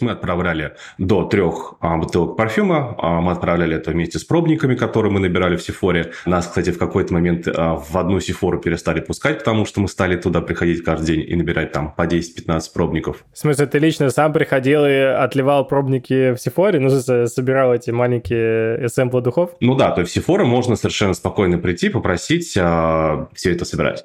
Мы отправляли до трех а, бутылок парфюма. А, мы отправляли это вместе с пробниками, которые мы набирали в Сифоре. Нас, кстати, в какой-то момент а, в одну Сифору перестали пускать, потому что мы стали туда приходить каждый день и набирать там по 10-15 пробников. В смысле, ты лично сам приходил и отливал пробники в Сифоре? Ну, собирал эти маленькие эссемплы духов? Ну да, то есть в Сифоры можно совершенно спокойно прийти, попросить а, все это собирать.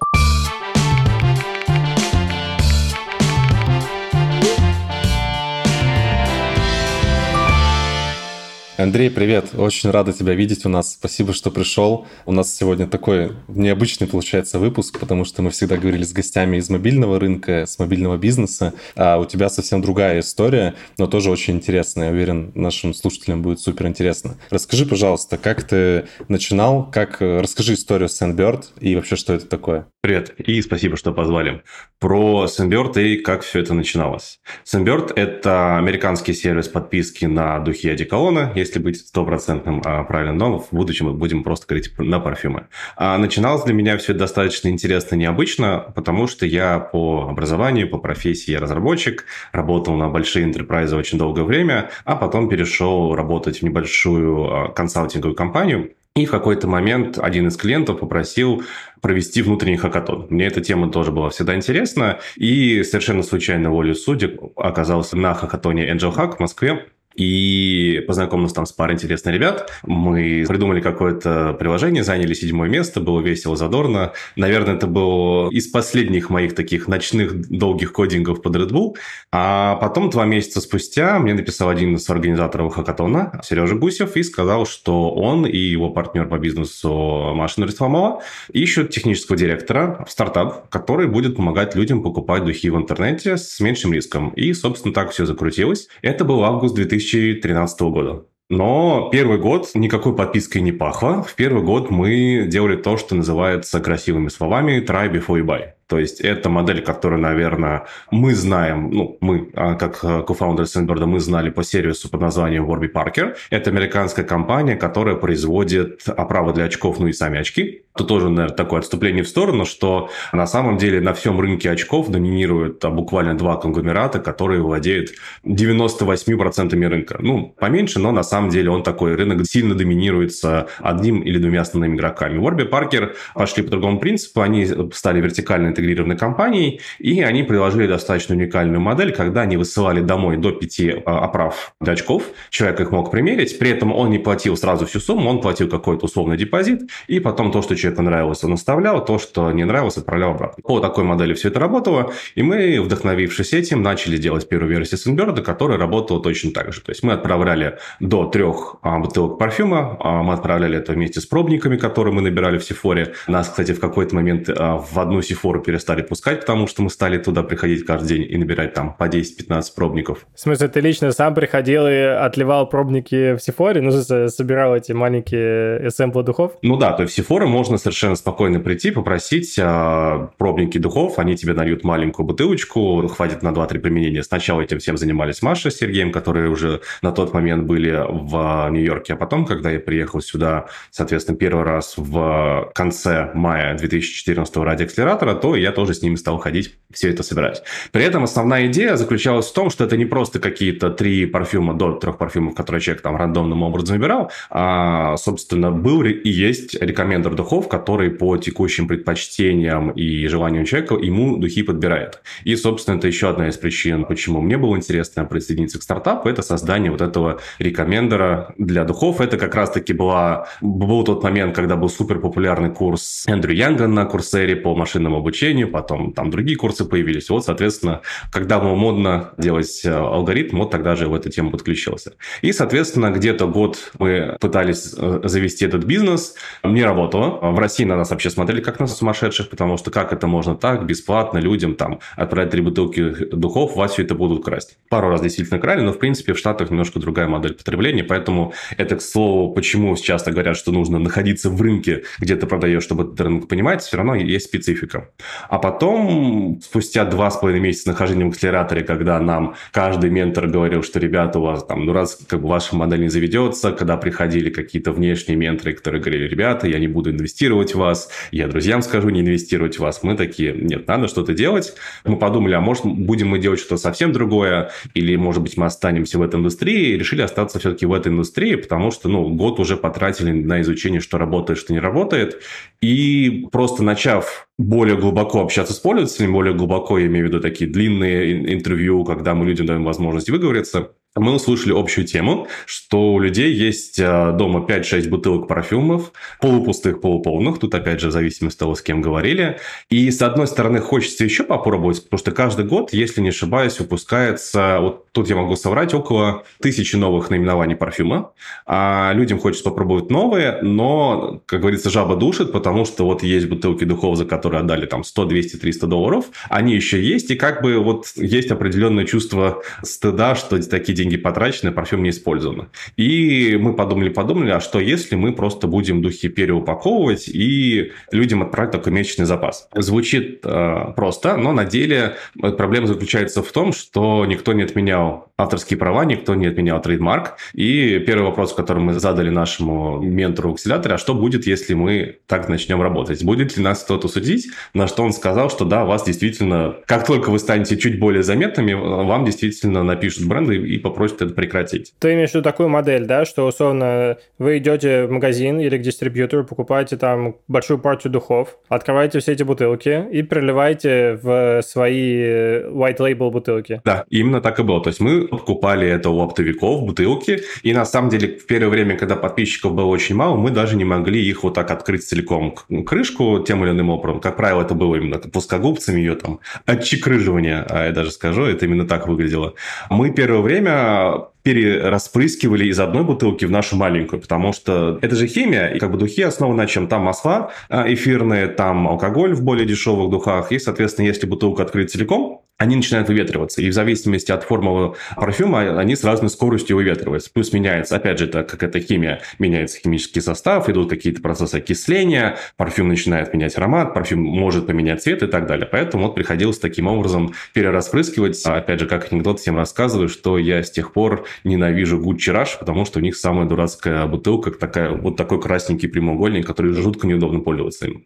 Андрей, привет. Очень рада тебя видеть у нас. Спасибо, что пришел. У нас сегодня такой необычный получается выпуск, потому что мы всегда говорили с гостями из мобильного рынка, с мобильного бизнеса. А у тебя совсем другая история, но тоже очень интересная. Я уверен, нашим слушателям будет супер интересно. Расскажи, пожалуйста, как ты начинал, как расскажи историю Sandbird и вообще, что это такое. Привет, и спасибо, что позвали. Про Sandbird и как все это начиналось. Sandbird – это американский сервис подписки на духи одеколона если быть стопроцентным а, правильным, но в будущем мы будем просто говорить на парфюмы. А начиналось для меня все достаточно интересно, необычно, потому что я по образованию, по профессии я разработчик, работал на большие интерпрайзы очень долгое время, а потом перешел работать в небольшую а, консалтинговую компанию, и в какой-то момент один из клиентов попросил провести внутренний хакатон. Мне эта тема тоже была всегда интересна, и совершенно случайно волю судеб оказался на хакатоне Angel Hack в Москве, и познакомился там с парой интересных ребят. Мы придумали какое-то приложение, заняли седьмое место, было весело, задорно. Наверное, это был из последних моих таких ночных долгих кодингов под Red Bull. А потом, два месяца спустя, мне написал один из организаторов хакатона, Сережа Гусев, и сказал, что он и его партнер по бизнесу Маша Нурисламова ищут технического директора в стартап, который будет помогать людям покупать духи в интернете с меньшим риском. И, собственно, так все закрутилось. Это был август 2000 2013 года. Но первый год никакой подпиской не пахло. В первый год мы делали то, что называется красивыми словами «try before you buy». То есть это модель, которую, наверное, мы знаем, ну, мы, а, как кофаундер Сенберда, мы знали по сервису под названием Warby Parker. Это американская компания, которая производит оправы для очков, ну и сами очки. Тут тоже, наверное, такое отступление в сторону, что на самом деле на всем рынке очков доминируют а, буквально два конгломерата, которые владеют 98% рынка. Ну, поменьше, но на самом деле он такой, рынок сильно доминируется одним или двумя основными игроками. Warby Parker пошли по другому принципу, они стали вертикально интегрированной компанией, и они приложили достаточно уникальную модель, когда они высылали домой до пяти а, оправ для очков, человек их мог примерить, при этом он не платил сразу всю сумму, он платил какой-то условный депозит, и потом то, что человеку нравилось, он оставлял, то, что не нравилось, отправлял обратно. По такой модели все это работало, и мы, вдохновившись этим, начали делать первую версию Sunbird, которая работала точно так же. То есть мы отправляли до трех а, бутылок парфюма, а, мы отправляли это вместе с пробниками, которые мы набирали в Сифоре. Нас, кстати, в какой-то момент в одну Сифору перестали пускать, потому что мы стали туда приходить каждый день и набирать там по 10-15 пробников. В смысле, ты лично сам приходил и отливал пробники в Сифоре? Ну, собирал эти маленькие сэмплы духов? Ну да, то есть в Сифоры можно совершенно спокойно прийти, попросить э, пробники духов, они тебе нальют маленькую бутылочку, хватит на 2-3 применения. Сначала этим всем занимались Маша с Сергеем, которые уже на тот момент были в Нью-Йорке, а потом, когда я приехал сюда, соответственно, первый раз в конце мая 2014 ради акселератора, то я тоже с ними стал ходить, все это собирать. При этом основная идея заключалась в том, что это не просто какие-то три парфюма до трех парфюмов, которые человек там рандомным образом выбирал, а, собственно, был и есть рекомендер духов, который по текущим предпочтениям и желаниям человека ему духи подбирает. И, собственно, это еще одна из причин, почему мне было интересно присоединиться к стартапу, это создание вот этого рекомендера для духов. Это как раз-таки была, был тот момент, когда был супер популярный курс Эндрю Янга на Курсере по машинному обучению, потом там другие курсы появились. Вот, соответственно, когда было модно делать э, алгоритм, вот тогда же в эту тему подключился. И, соответственно, где-то год мы пытались э, завести этот бизнес, не работало. В России на нас вообще смотрели как на сумасшедших, потому что как это можно так, бесплатно людям там отправить три бутылки духов, вас все это будут красть. Пару раз действительно крали, но, в принципе, в Штатах немножко другая модель потребления, поэтому это, к слову, почему часто говорят, что нужно находиться в рынке, где ты продаешь, чтобы этот рынок понимать, все равно есть специфика. А потом, спустя два с половиной месяца нахождения в акселераторе, когда нам каждый ментор говорил, что, ребята, у вас там, ну раз как бы ваша модель не заведется, когда приходили какие-то внешние менторы, которые говорили, ребята, я не буду инвестировать инвестировать в вас, я друзьям скажу не инвестировать в вас. Мы такие, нет, надо что-то делать. Мы подумали, а может, будем мы делать что-то совсем другое, или, может быть, мы останемся в этой индустрии, и решили остаться все-таки в этой индустрии, потому что, ну, год уже потратили на изучение, что работает, что не работает, и просто начав более глубоко общаться с пользователями, более глубоко, я имею в виду такие длинные интервью, когда мы людям даем возможность выговориться, мы услышали общую тему, что у людей есть э, дома 5-6 бутылок парфюмов, полупустых, полуполных, тут опять же в зависимости от того, с кем говорили. И с одной стороны хочется еще попробовать, потому что каждый год, если не ошибаюсь, выпускается, вот тут я могу соврать, около тысячи новых наименований парфюма. А людям хочется попробовать новые, но, как говорится, жаба душит, потому что вот есть бутылки духов, за которые отдали там 100, 200, 300 долларов, они еще есть, и как бы вот есть определенное чувство стыда, что такие деньги потрачены, парфюм не использован. И мы подумали-подумали, а что если мы просто будем духи переупаковывать и людям отправить такой месячный запас? Звучит э, просто, но на деле проблема заключается в том, что никто не отменял авторские права, никто не отменял трейдмарк. И первый вопрос, который мы задали нашему ментору акселятора, а что будет, если мы так начнем работать? Будет ли нас кто-то судить? На что он сказал, что да, вас действительно, как только вы станете чуть более заметными, вам действительно напишут бренды и попросят это прекратить. Ты имеешь в виду такую модель, да, что условно вы идете в магазин или к дистрибьютору, покупаете там большую партию духов, открываете все эти бутылки и переливаете в свои white label бутылки. Да, именно так и было. То есть мы покупали это у оптовиков, бутылки, и на самом деле в первое время, когда подписчиков было очень мало, мы даже не могли их вот так открыть целиком крышку тем или иным образом. Как правило, это было именно плоскогубцами ее там отчекрыживание, а я даже скажу, это именно так выглядело. Мы первое время перераспрыскивали из одной бутылки в нашу маленькую, потому что это же химия, и как бы духи основаны на чем? Там масла а, эфирные, там алкоголь в более дешевых духах, и, соответственно, если бутылку открыть целиком, они начинают выветриваться. И в зависимости от формулы парфюма, они с разной скоростью выветриваются. Плюс меняется, опять же, это как это химия, меняется химический состав, идут какие-то процессы окисления, парфюм начинает менять аромат, парфюм может поменять цвет и так далее. Поэтому вот приходилось таким образом перераспрыскивать. А опять же, как анекдот всем рассказываю, что я с тех пор ненавижу Gucci Rush, потому что у них самая дурацкая бутылка, такая, вот такой красненький прямоугольник, который жутко неудобно пользоваться им.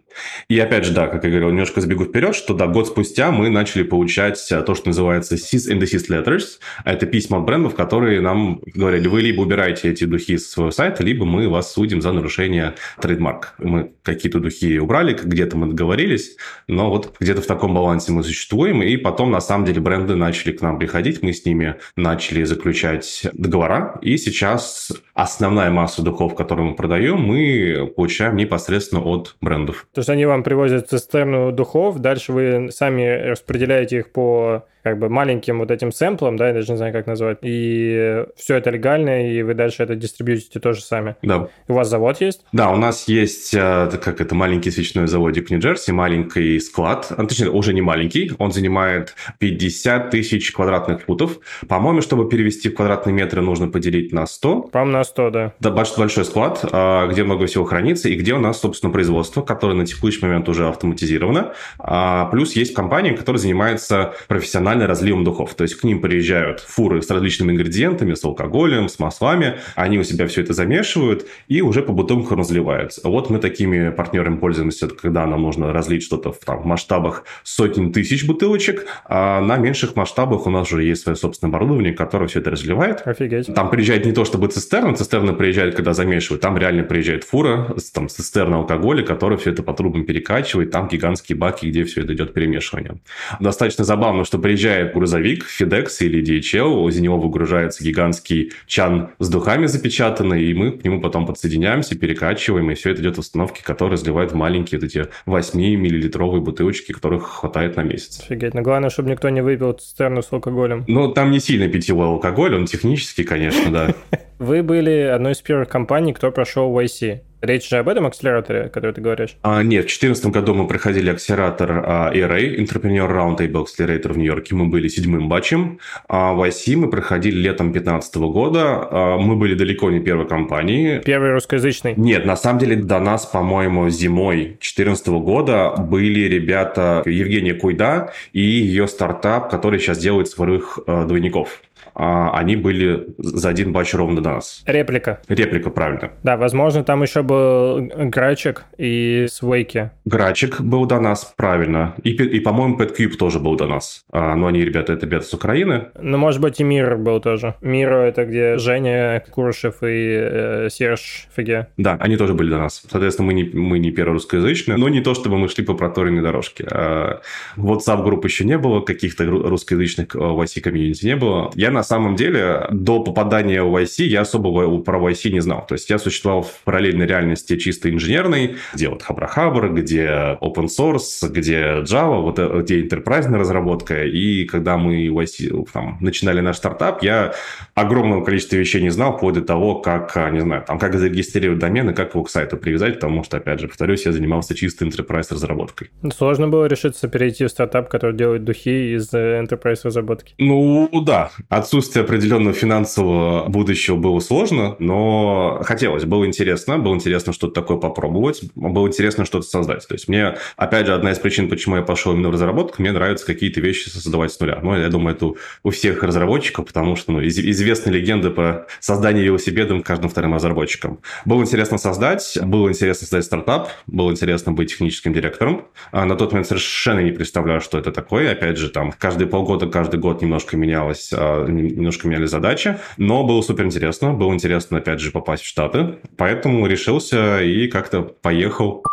И опять же, да, как я говорил, немножко сбегу вперед, что да, год спустя мы начали получать то, что называется cease and desist letters. Это письма от брендов, которые нам говорили, вы либо убираете эти духи с своего сайта, либо мы вас судим за нарушение трейдмарк. Мы какие-то духи убрали, где-то мы договорились, но вот где-то в таком балансе мы существуем, и потом, на самом деле, бренды начали к нам приходить, мы с ними начали заключать договора, и сейчас основная масса духов, которые мы продаем, мы получаем непосредственно от брендов. То есть они вам привозят цистерну духов, дальше вы сами распределяете их по как бы маленьким вот этим сэмплом, да, я даже не знаю, как назвать, и все это легально, и вы дальше это дистрибьютите тоже сами. Да. У вас завод есть? Да, у нас есть, э, как это, маленький свечной заводик в Нью-Джерси, маленький склад, а, точнее, уже не маленький, он занимает 50 тысяч квадратных футов. По-моему, чтобы перевести в квадратные метры, нужно поделить на 100. По-моему, на 100, да. Да, большой склад, а, где много всего хранится, и где у нас, собственно, производство, которое на текущий момент уже автоматизировано. А, плюс есть компания, которая занимается профессионально разливом духов. То есть к ним приезжают фуры с различными ингредиентами, с алкоголем, с маслами, они у себя все это замешивают и уже по бутылкам разливают. Вот мы такими партнерами пользуемся, когда нам нужно разлить что-то в, там, масштабах сотен тысяч бутылочек, а на меньших масштабах у нас уже есть свое собственное оборудование, которое все это разливает. Офигеть. Там приезжает не то чтобы цистерна, цистерна приезжает, когда замешивают, там реально приезжает фура, там цистерна алкоголя, которая все это по трубам перекачивает, там гигантские баки, где все это идет перемешивание. Достаточно забавно, что приезжает приезжает грузовик FedEx или DHL, из него выгружается гигантский чан с духами запечатанный, и мы к нему потом подсоединяемся, перекачиваем, и все это идет в установке, которые разливают в маленькие вот эти 8-миллилитровые бутылочки, которых хватает на месяц. Офигеть, но главное, чтобы никто не выпил цистерну с алкоголем. Ну, там не сильно питьевой алкоголь, он технический, конечно, да. Вы были одной из первых компаний, кто прошел YC. Речь же об этом акселераторе, который ты говоришь? А, нет, в 2014 году мы проходили акселератор а, ERA, Entrepreneur Roundtable Accelerator в Нью-Йорке. Мы были седьмым батчем. А в IC мы проходили летом 2015 года. А, мы были далеко не первой компанией. Первый русскоязычный? Нет, на самом деле до нас, по-моему, зимой 2014 года были ребята Евгения Куйда и ее стартап, который сейчас делает своих а, двойников. А, они были за один батч ровно до нас. Реплика. Реплика, правильно. Да, возможно, там еще был Грачик и Свейки. Грачик был до нас, правильно. И, и по-моему, PetCube тоже был до нас. А, но они, ребята, это ребята с Украины. Ну, может быть, и Мир был тоже. Миро — это где Женя Курышев и э, Серж Фиге. Да, они тоже были до нас. Соответственно, мы не, мы не первые русскоязычные, но не то, чтобы мы шли по проторенной дорожке. А, WhatsApp-групп еще не было, каких-то русскоязычных в IC комьюнити не было. Я на самом деле до попадания в IC я особо про IC не знал. То есть я существовал в параллельной реальности чисто инженерной, где вот Хабрахабр, где open source, где Java, вот э, где enterprise разработка. И когда мы IC там, начинали наш стартап, я огромного количества вещей не знал, вплоть до того, как, а, не знаю, там, как зарегистрировать домен и как его к сайту привязать, потому что, опять же, повторюсь, я занимался чисто enterprise разработкой. Сложно было решиться перейти в стартап, который делает духи из э, enterprise разработки? Ну, да. Отсутствие определенного финансового будущего было сложно, но хотелось, было интересно, было интересно что-то такое попробовать, было интересно что-то создать. То есть мне, опять же, одна из причин, почему я пошел именно в разработку, мне нравится какие-то вещи создавать с нуля. Ну, я думаю, это у всех разработчиков, потому что ну, известны легенды по созданию велосипедом каждым вторым разработчиком. Было интересно создать, было интересно создать стартап, было интересно быть техническим директором. А на тот момент совершенно не представляю, что это такое. Опять же, там каждые полгода, каждый год немножко менялось, а, немножко меняли задачи, но было супер интересно. Было интересно, опять же, попасть в Штаты. Поэтому решился и как-то поехал.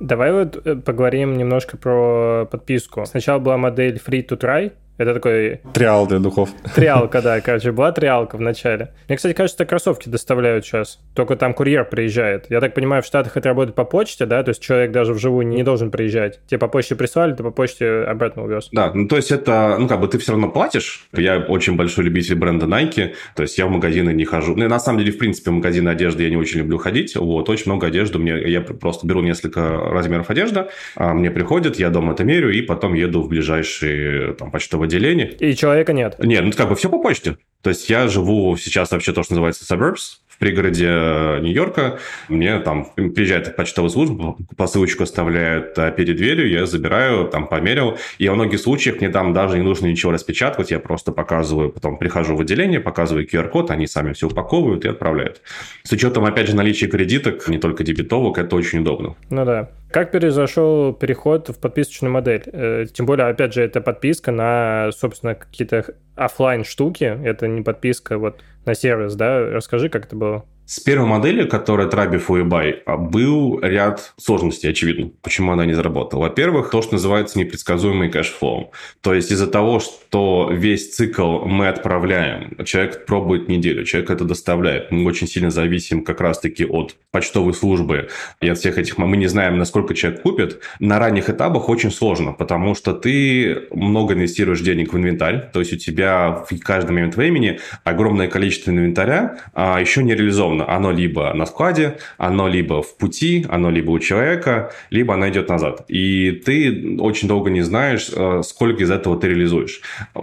Давай вот э, поговорим немножко про подписку. Сначала была модель Free to Try, это такой... Триал для духов. Триалка, да, короче, была триалка в начале. Мне, кстати, кажется, кроссовки доставляют сейчас. Только там курьер приезжает. Я так понимаю, в Штатах это работает по почте, да? То есть человек даже вживую не должен приезжать. Тебе по почте прислали, ты по почте обратно увез. Да, ну то есть это, ну как бы ты все равно платишь. Я очень большой любитель бренда Nike. То есть я в магазины не хожу. Ну, на самом деле, в принципе, в магазины одежды я не очень люблю ходить. Вот, очень много одежды. Мне, я просто беру несколько размеров одежды, а мне приходит, я дома это мерю, и потом еду в ближайший там почтовый отделение. И человека нет? Нет, ну как бы все по почте. То есть я живу сейчас вообще то, что называется suburbs, в пригороде э, Нью-Йорка. Мне там приезжает почтовая служба, посылочку оставляют э, перед дверью, я забираю, там померил. И во многих случаях мне там даже не нужно ничего распечатывать, я просто показываю, потом прихожу в отделение, показываю QR-код, они сами все упаковывают и отправляют. С учетом, опять же, наличия кредиток, не только дебетовок, это очень удобно. Ну да. Как произошел переход в подписочную модель? Э, тем более, опять же, это подписка на, собственно, какие-то офлайн штуки. Это не подписка вот на сервис, да? Расскажи, как это было. С первой моделью, которая try before you buy, был ряд сложностей, очевидно, почему она не заработала. Во-первых, то, что называется непредсказуемый cash flow. То есть из-за того, что весь цикл мы отправляем, человек пробует неделю, человек это доставляет. Мы очень сильно зависим как раз-таки от почтовой службы и от всех этих... Мы не знаем, насколько человек купит. На ранних этапах очень сложно, потому что ты много инвестируешь денег в инвентарь, то есть у тебя в каждый момент времени огромное количество инвентаря а еще не реализовано условно, оно либо на складе, оно либо в пути, оно либо у человека, либо оно идет назад. И ты очень долго не знаешь, э, сколько из этого ты реализуешь.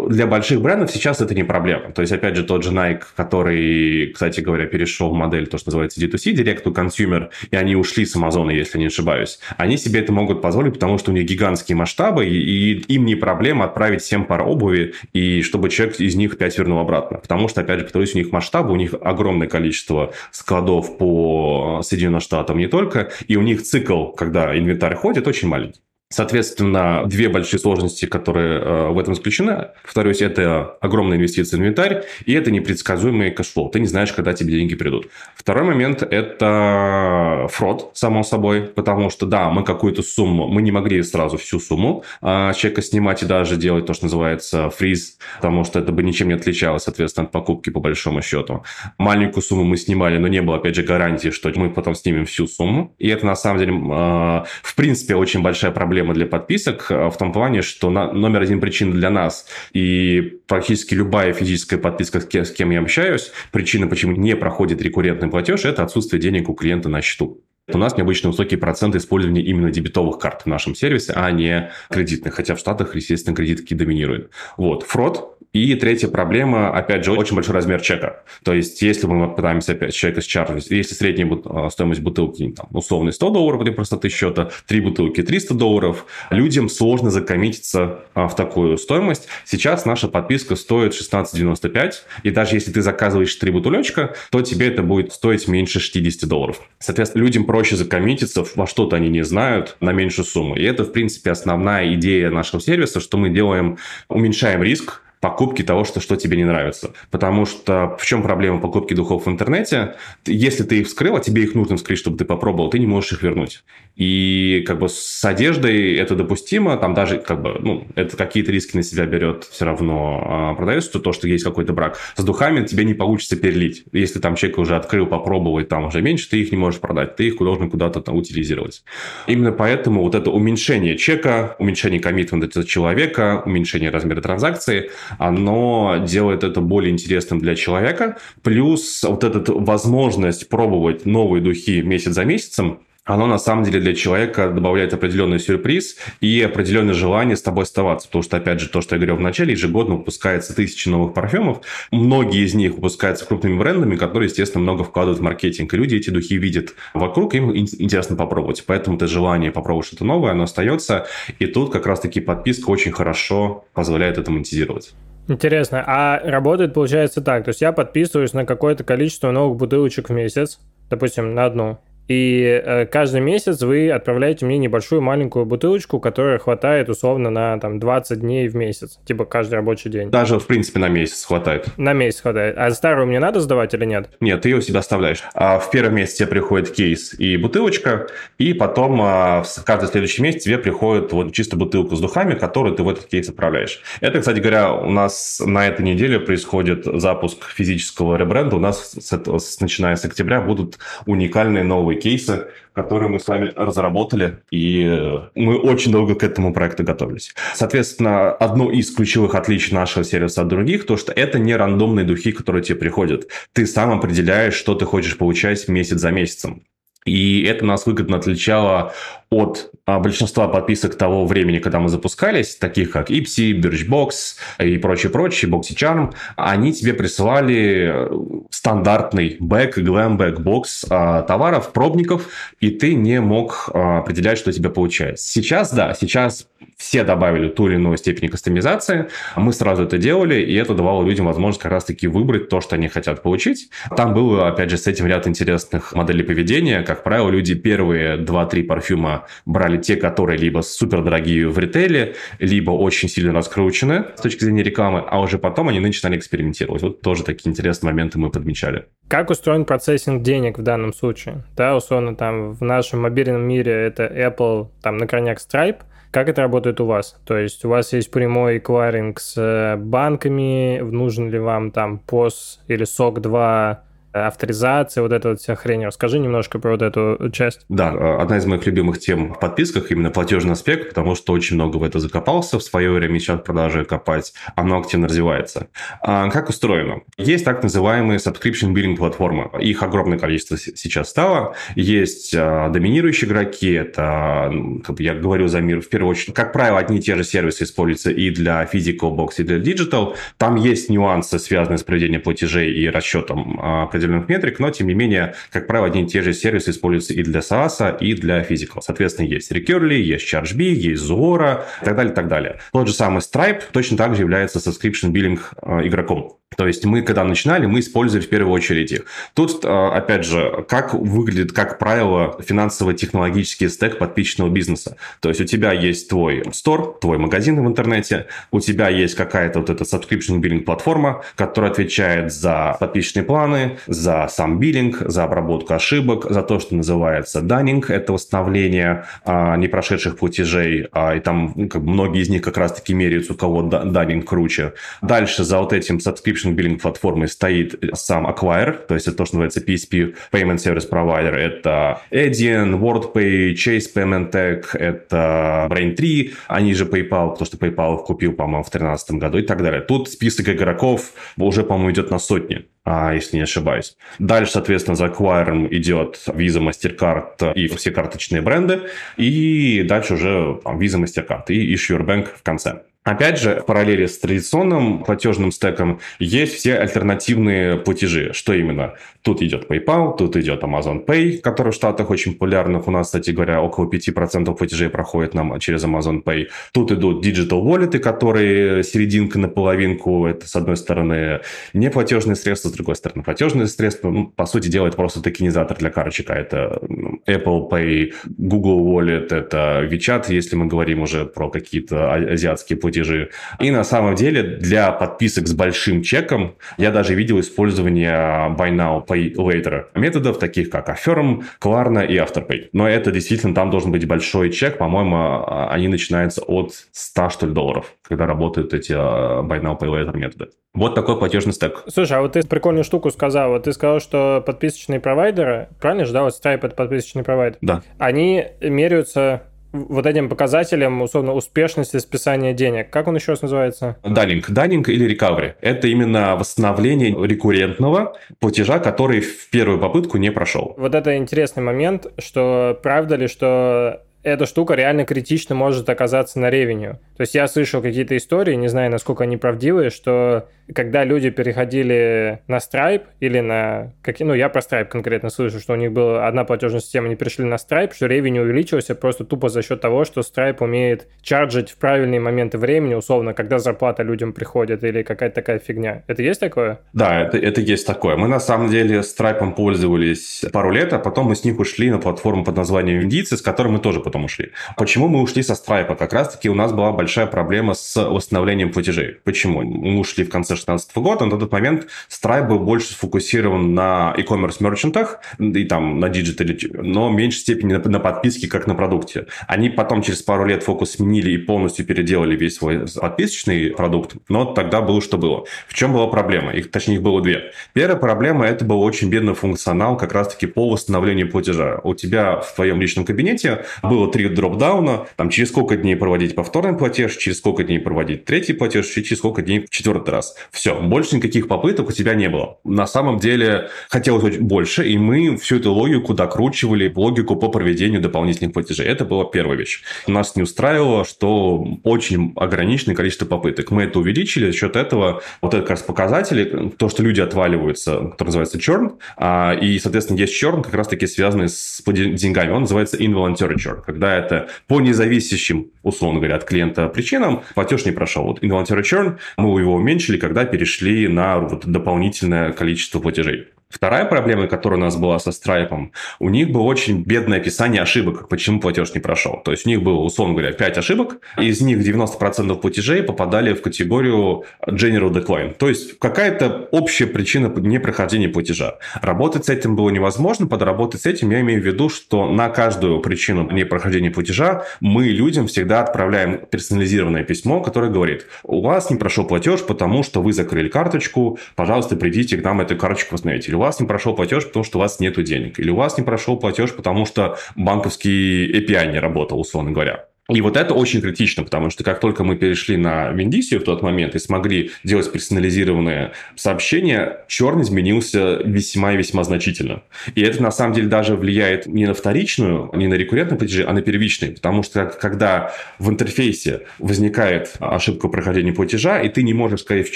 Для больших брендов сейчас это не проблема. То есть, опять же, тот же Nike, который, кстати говоря, перешел в модель, то, что называется D2C, Direct to Consumer, и они ушли с Амазона, если не ошибаюсь, они себе это могут позволить, потому что у них гигантские масштабы, и им не проблема отправить 7 пар обуви, и чтобы человек из них 5 вернул обратно. Потому что, опять же, повторюсь, у них масштабы, у них огромное количество складов по Соединенным Штатам не только, и у них цикл, когда инвентарь ходит, очень маленький. Соответственно, две большие сложности, которые э, в этом заключены. Повторюсь, это огромная инвестиция в инвентарь, и это непредсказуемый cash flow. Ты не знаешь, когда тебе деньги придут. Второй момент – это fraud, само собой, потому что, да, мы какую-то сумму, мы не могли сразу всю сумму а, человека снимать и даже делать то, что называется freeze, потому что это бы ничем не отличалось, соответственно, от покупки по большому счету. Маленькую сумму мы снимали, но не было, опять же, гарантии, что мы потом снимем всю сумму. И это, на самом деле, э, в принципе, очень большая проблема проблема для подписок э, в том плане, что на, номер один причина для нас и практически любая физическая подписка, с кем, я общаюсь, причина, почему не проходит рекуррентный платеж, это отсутствие денег у клиента на счету. У нас необычно высокий процент использования именно дебетовых карт в нашем сервисе, а не кредитных. Хотя в Штатах, естественно, кредитки доминируют. Вот. Фрод и третья проблема, опять же, очень большой размер чека. То есть, если мы пытаемся опять человека счаржить, если средняя а, стоимость бутылки, там, условно, 100 долларов для простоты счета, три бутылки 300 долларов, людям сложно закоммититься а, в такую стоимость. Сейчас наша подписка стоит 16,95, и даже если ты заказываешь три бутылечка, то тебе это будет стоить меньше 60 долларов. Соответственно, людям проще закоммититься во что-то они не знают на меньшую сумму. И это, в принципе, основная идея нашего сервиса, что мы делаем, уменьшаем риск покупки того, что, что тебе не нравится. Потому что в чем проблема покупки духов в интернете? Если ты их вскрыл, а тебе их нужно вскрыть, чтобы ты попробовал, ты не можешь их вернуть. И как бы с одеждой это допустимо, там даже как бы, ну, это какие-то риски на себя берет все равно а, продавец, то, то, что есть какой-то брак. С духами тебе не получится перелить. Если там человек уже открыл, попробовал, и там уже меньше, ты их не можешь продать, ты их должен куда-то там утилизировать. Именно поэтому вот это уменьшение чека, уменьшение коммитмента человека, уменьшение размера транзакции, оно делает это более интересным для человека. Плюс вот эта возможность пробовать новые духи месяц за месяцем, оно на самом деле для человека добавляет определенный сюрприз и определенное желание с тобой оставаться. Потому что, опять же, то, что я говорил в начале, ежегодно выпускается тысячи новых парфюмов. Многие из них выпускаются крупными брендами, которые, естественно, много вкладывают в маркетинг. И люди эти духи видят вокруг, им интересно попробовать. Поэтому это желание попробовать что-то новое, оно остается. И тут как раз-таки подписка очень хорошо позволяет это монетизировать. Интересно, а работает, получается, так, то есть я подписываюсь на какое-то количество новых бутылочек в месяц, допустим, на одну, и э, каждый месяц вы отправляете мне небольшую маленькую бутылочку, которая хватает условно на там 20 дней в месяц, типа каждый рабочий день. Даже, в принципе, на месяц хватает. На месяц хватает. А старую мне надо сдавать или нет? Нет, ты ее у себя оставляешь. А в первом месяце тебе приходит кейс и бутылочка, и потом а, в каждый следующий месяц тебе приходит вот чисто бутылка с духами, которую ты в этот кейс отправляешь. Это, кстати говоря, у нас на этой неделе происходит запуск физического ребренда. У нас, с, с, начиная с октября, будут уникальные новые новые кейсы, которые мы с вами разработали, и э, мы очень долго к этому проекту готовились. Соответственно, одно из ключевых отличий нашего сервиса от других, то, что это не рандомные духи, которые тебе приходят. Ты сам определяешь, что ты хочешь получать месяц за месяцем. И это нас выгодно отличало от а, большинства подписок того времени, когда мы запускались, таких как Ipsy, Birchbox и прочее-прочее, BoxyCharm, они тебе присылали э, стандартный бэк, back бокс а, товаров, пробников, и ты не мог а, определять, что у тебя получается. Сейчас, да, сейчас все добавили ту или иную степень кастомизации, мы сразу это делали, и это давало людям возможность как раз-таки выбрать то, что они хотят получить. Там было, опять же, с этим ряд интересных моделей поведения. Как правило, люди первые 2-3 парфюма брали те, которые либо супер дорогие в ритейле, либо очень сильно раскручены с точки зрения рекламы, а уже потом они начинали экспериментировать. Вот тоже такие интересные моменты мы подмечали. Как устроен процессинг денег в данном случае? Да, условно, там в нашем мобильном мире это Apple, там на крайняк Stripe, как это работает у вас? То есть у вас есть прямой эквайринг с э, банками, нужен ли вам там POS или SOC 2 авторизация, вот эта вот вся хрень. Расскажи немножко про вот эту часть. Да, э, одна из моих любимых тем в подписках именно платежный аспект, потому что очень много в это закопался в свое время, сейчас продолжаю копать, оно активно развивается. А как устроено? Есть так называемые subscription billing платформы. Их огромное количество сейчас стало. Есть а, доминирующие игроки, это, как я говорю за мир, в первую очередь, как правило, одни и те же сервисы используются и для physical box, и для digital. Там есть нюансы, связанные с проведением платежей и расчетом определенных определенных метрик, но, тем не менее, как правило, одни и те же сервисы используются и для SaaS, и для Physical. Соответственно, есть Recurly, есть ChargeBee, есть Zuora, и так далее, и так далее. Тот же самый Stripe точно так же является subscription billing э, игроком. То есть мы, когда начинали, мы использовали в первую очередь их. Тут, э, опять же, как выглядит, как правило, финансово-технологический стек подписчного бизнеса. То есть у тебя есть твой стор, твой магазин в интернете, у тебя есть какая-то вот эта subscription billing платформа, которая отвечает за подписчные планы, за сам биллинг, за обработку ошибок, за то, что называется даннинг, это восстановление а, непрошедших платежей, а, и там ну, как многие из них как раз-таки меряются, у кого даннинг круче. Дальше за вот этим subscription billing платформой стоит сам acquire, то есть это то, что называется PSP, Payment Service Provider, это Edian, WordPay, Chase Payment Tech, это Braintree, они же PayPal, потому что PayPal купил, по-моему, в 2013 году и так далее. Тут список игроков уже, по-моему, идет на сотни. а, если не ошибаюсь. Дальше, соответственно, за Acquire идет Visa, MasterCard и все карточные бренды. И дальше уже там, Visa, MasterCard и Issue Bank в конце. Опять же, в параллели с традиционным платежным стеком есть все альтернативные платежи. Что именно? Тут идет PayPal, тут идет Amazon Pay, который в Штатах очень популярных. У нас, кстати говоря, около 5% платежей проходит нам через Amazon Pay. Тут идут Digital Wallet, которые серединка на половинку. Это, с одной стороны, не платежные средства, с другой стороны, платежные средства. Ну, по сути дела, это просто токенизатор для карточек. А это Apple Pay, Google Wallet, это WeChat, если мы говорим уже про какие-то а, азиатские платежи платежи. И на самом деле для подписок с большим чеком я даже видел использование Buy Now, Pay Later методов, таких как Affirm, Klarna и Afterpay. Но это действительно, там должен быть большой чек. По-моему, а, они начинаются от 100, что ли, долларов, когда работают эти а, Buy Now, Pay Later методы. Вот такой платежный стек. Слушай, а вот ты прикольную штуку сказал. Вот ты сказал, что подписочные провайдеры, правильно же, да? Вот Stripe — это подписочный провайдер. Да. Они меряются вот этим показателем, условно, успешности списания денег. Как он еще раз называется? Даннинг. Даннинг или рекавери. Это именно восстановление рекуррентного платежа, который в первую попытку не прошел. Вот это интересный момент, что правда ли, что эта штука реально критично может оказаться на ревеню. То есть я слышал какие-то истории, не знаю, насколько они правдивые, что когда люди переходили на Stripe или на... Какие, ну, я про Stripe конкретно слышу, что у них была одна платежная система, они перешли на Stripe, что ревень увеличился просто тупо за счет того, что Stripe умеет чарджить в правильные моменты времени, условно, когда зарплата людям приходит или какая-то такая фигня. Это есть такое? Да, это, это есть такое. Мы на самом деле Stripe пользовались пару лет, а потом мы с них ушли на платформу под названием Индийцы, с которой мы тоже потом ушли. Почему мы ушли со Stripe? Как раз-таки у нас была большая проблема с восстановлением платежей. Почему? Мы ушли в конце 2016 года, на тот момент Stripe был больше сфокусирован на e-commerce merchant ах и там на digital е, но в меньшей степени на, на подписке, как на продукте. Они потом через пару лет фокус сменили и полностью переделали весь свой подписочный продукт, но тогда было, что было. В чем была проблема? Их, точнее, их было две. Первая проблема – это был очень бедный функционал как раз-таки по восстановлению платежа. У тебя в твоем личном кабинете было три дропдауна, там через сколько дней проводить повторный платеж, через сколько дней проводить третий платеж, и через сколько дней четвертый раз. Все, больше никаких попыток у тебя не было. На самом деле хотелось больше, и мы всю эту логику докручивали, логику по проведению дополнительных платежей. Это была первая вещь. Нас не устраивало, что очень ограниченное количество попыток. Мы это увеличили, за счет этого вот это как раз показатели, то, что люди отваливаются, который называется churn, а, и, соответственно, есть churn, как раз-таки связанный с деньгами. Он называется involuntary churn, когда это по независящим, условно говоря, от клиента причинам платеж не прошел. Вот involuntary churn, мы его уменьшили, когда перешли на вот дополнительное количество платежей. Вторая проблема, которая у нас была со Stripe, у них было очень бедное описание ошибок, почему платеж не прошел. То есть у них было, условно говоря, 5 ошибок, из них 90% платежей попадали в категорию General Decline. То есть какая-то общая причина непрохождения платежа. Работать с этим было невозможно. Под работать с этим я имею в виду, что на каждую причину непрохождения платежа мы людям всегда отправляем персонализированное письмо, которое говорит, у вас не прошел платеж, потому что вы закрыли карточку, пожалуйста, придите к нам эту карточку восстановить. Или у вас не прошел платеж, потому что у вас нет денег, или у вас не прошел платеж, потому что банковский API не работал, условно говоря. И вот это очень критично, потому что как только мы перешли на Виндисию в тот момент и смогли делать персонализированные сообщения, черн изменился весьма и весьма значительно. И это на самом деле даже влияет не на вторичную, не на рекуррентные платежи, а на первичные. Потому что когда в интерфейсе возникает ошибка прохождения платежа, и ты не можешь сказать, в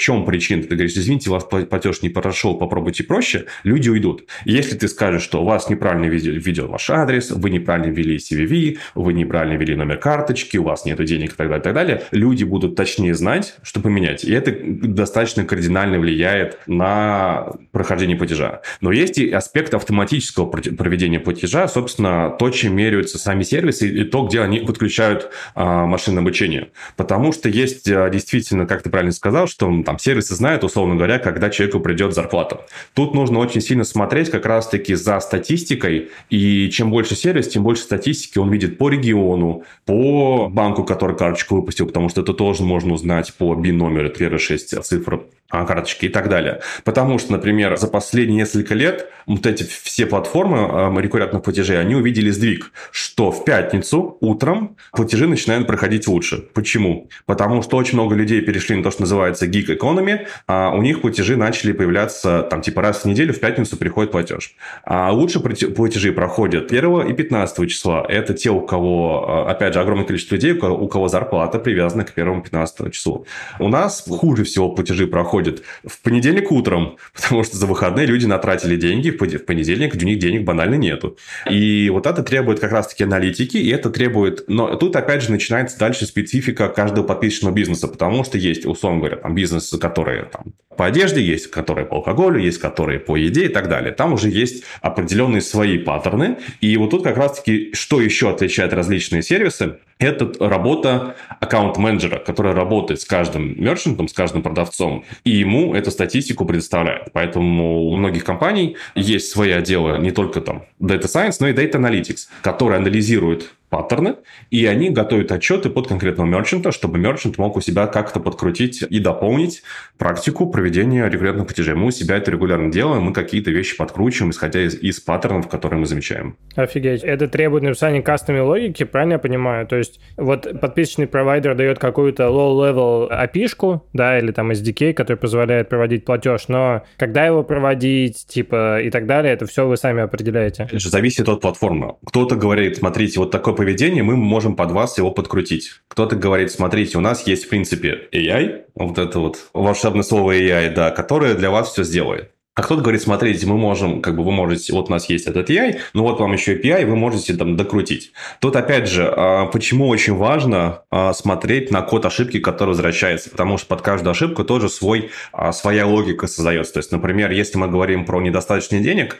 чем причина, ты говоришь, извините, у вас платеж не прошел, попробуйте проще, люди уйдут. Если ты скажешь, что у вас неправильно введен ваш адрес, вы неправильно ввели CVV, вы неправильно ввели номер карты, карточки, у вас нет денег и так далее, и так далее, люди будут точнее знать, что поменять. И это достаточно кардинально влияет на прохождение платежа. Но есть и аспект автоматического проведения платежа, собственно, то, чем меряются сами сервисы и то, где они подключают а, машинное обучение. Потому что есть а, действительно, как ты правильно сказал, что там сервисы знают, условно говоря, когда человеку придет зарплата. Тут нужно очень сильно смотреть как раз-таки за статистикой, и чем больше сервис, тем больше статистики он видит по региону, по банку, который карточку выпустил, потому что это тоже можно узнать по BIN номеру, первые шесть цифр карточки и так далее. Потому что, например, за последние несколько лет вот эти все платформы э, рекуррентных платежей, они увидели сдвиг, что в пятницу утром платежи начинают проходить лучше. Почему? Потому что очень много людей перешли на то, что называется gig economy, а у них платежи начали появляться там типа раз в неделю, в пятницу приходит платеж. А лучше платежи проходят 1 и 15 числа. Это те, у кого, э, опять же, огромное количество людей, у кого зарплата привязана к 1 и 15 числу. У нас хуже всего платежи проходят проходит в понедельник утром, потому что за выходные люди натратили деньги, в понедельник у них денег банально нету. И вот это требует как раз-таки аналитики, и это требует... Но тут, опять же, начинается дальше специфика каждого подписчного бизнеса, потому что есть, условно говоря, там бизнесы, которые там, по одежде, есть которые по алкоголю, есть которые по еде и так далее. Там уже есть определенные свои паттерны. И вот тут как раз-таки, что еще отличает различные сервисы, это работа аккаунт-менеджера, который работает с каждым мерчантом, с каждым продавцом, и ему эту статистику предоставляет. Поэтому у многих компаний есть свои отделы не только там Data Science, но и Data Analytics, которые анализируют паттерны, и они готовят отчеты под конкретного мерчанта, чтобы мерчант мог у себя как-то подкрутить и дополнить практику проведения регулярных платежей. Мы у себя это регулярно делаем, мы какие-то вещи подкручиваем, исходя из, из паттернов, которые мы замечаем. Офигеть. Это требует написания кастомной логики, правильно я понимаю? То есть вот подписочный провайдер дает какую-то low-level API-шку, да, или там SDK, который позволяет проводить платеж, но когда его проводить, типа, и так далее, это все вы сами определяете. Это же зависит от платформы. Кто-то говорит, смотрите, вот такой поведения, мы можем под вас его подкрутить. Кто-то говорит, смотрите, у нас есть, в принципе, AI, вот это вот волшебное слово AI, да, которое для вас все сделает. А кто-то говорит, смотрите, мы можем, как бы вы можете, вот у нас есть этот AI, но вот вам еще API, вы можете там докрутить. Тут опять же, а, почему очень важно а, смотреть на код ошибки, который возвращается, потому что под каждую ошибку тоже свой, а, своя логика создается. То есть, например, если мы говорим про недостаточный денег,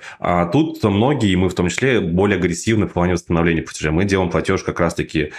тут многие, мы в том числе, более агрессивны в плане восстановления платежа. Мы делаем платеж как раз-таки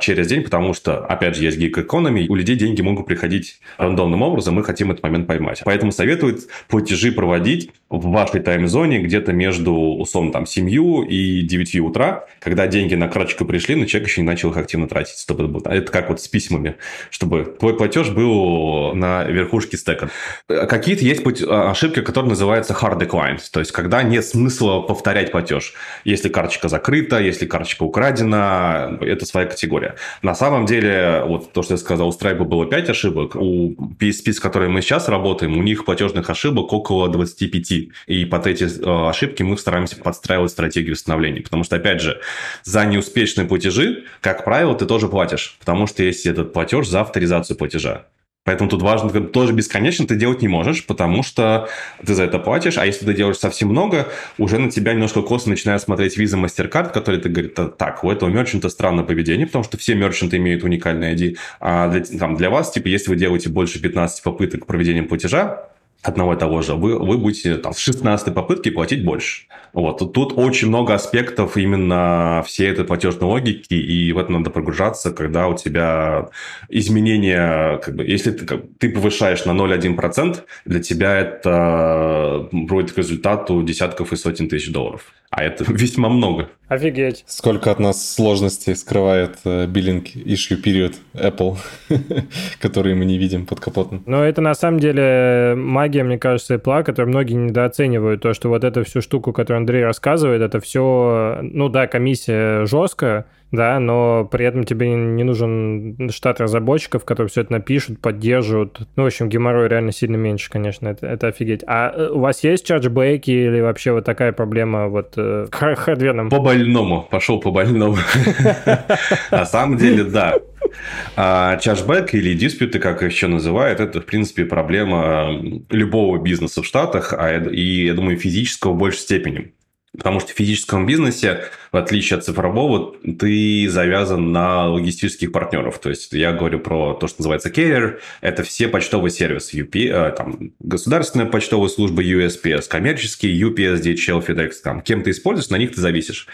через день, потому что, опять же, есть гиг экономии, у людей деньги могут приходить рандомным образом, мы хотим этот момент поймать. Поэтому советуют платежи проводить проводить в вашей тайм-зоне где-то между, условно, там, 7 и 9 утра, когда деньги на карточку пришли, но человек еще не начал их активно тратить. Чтобы, это как вот с письмами, чтобы твой платеж был на верхушке стека. Какие-то есть а, ошибки, которые называются hard declines, то есть когда нет смысла повторять платеж. Если карточка закрыта, если карточка украдена, это своя категория. На самом деле, вот то, что я сказал, у Stripe было 5 ошибок, у PSP, с которой мы сейчас работаем, у них платежных ошибок около 20 25. И под эти э, ошибки мы стараемся подстраивать стратегию восстановления. Потому что, опять же, за неуспешные платежи, как правило, ты тоже платишь. Потому что есть этот платеж за авторизацию платежа. Поэтому тут важно, тоже бесконечно ты делать не можешь, потому что ты за это платишь, а если ты делаешь совсем много, уже на тебя немножко косо начинает смотреть виза MasterCard, который ты говорит, так, у этого мерчанта странное поведение, потому что все мерчанты имеют уникальный ID, а для, там, для вас, типа, если вы делаете больше 15 попыток проведения платежа, одного и того же, вы, вы будете там, с 16 попытки платить больше. Вот. Тут, очень много аспектов именно всей этой платежной логики, и в это надо прогружаться, когда у тебя изменения, как бы, если ты, как, ты повышаешь на 0,1%, для тебя это будет к результату десятков и сотен тысяч долларов. А это весьма много. Офигеть. Сколько от нас сложностей скрывает э, биллинг issue период Apple, которые мы не видим под капотом. Но это на самом деле магия, мне кажется, Apple, которую многие недооценивают. То, что вот эту всю штуку, которую Андрей рассказывает, это все, ну да, комиссия жесткая, да, но при этом тебе не нужен штат разработчиков, которые все это напишут, поддерживают. Ну, в общем, геморрой реально сильно меньше, конечно, это, это офигеть. А э, у вас есть чарджбеки или вообще вот такая проблема вот э, хардверном? По больному, пошел по больному. На самом деле, да. А чашбэк или диспьюты, как еще называют, это, в принципе, проблема любого бизнеса в Штатах, а, и, я думаю, физического в большей степени. Потому что в физическом бизнесе, в отличие от цифрового, ты завязан на логистических партнеров. То есть я говорю про то, что называется carrier. Это все почтовые сервисы. UP, э, там, государственная почтовая служба USPS, коммерческие UPS, DHL, FedEx. Там, кем ты используешь, на них ты зависишь.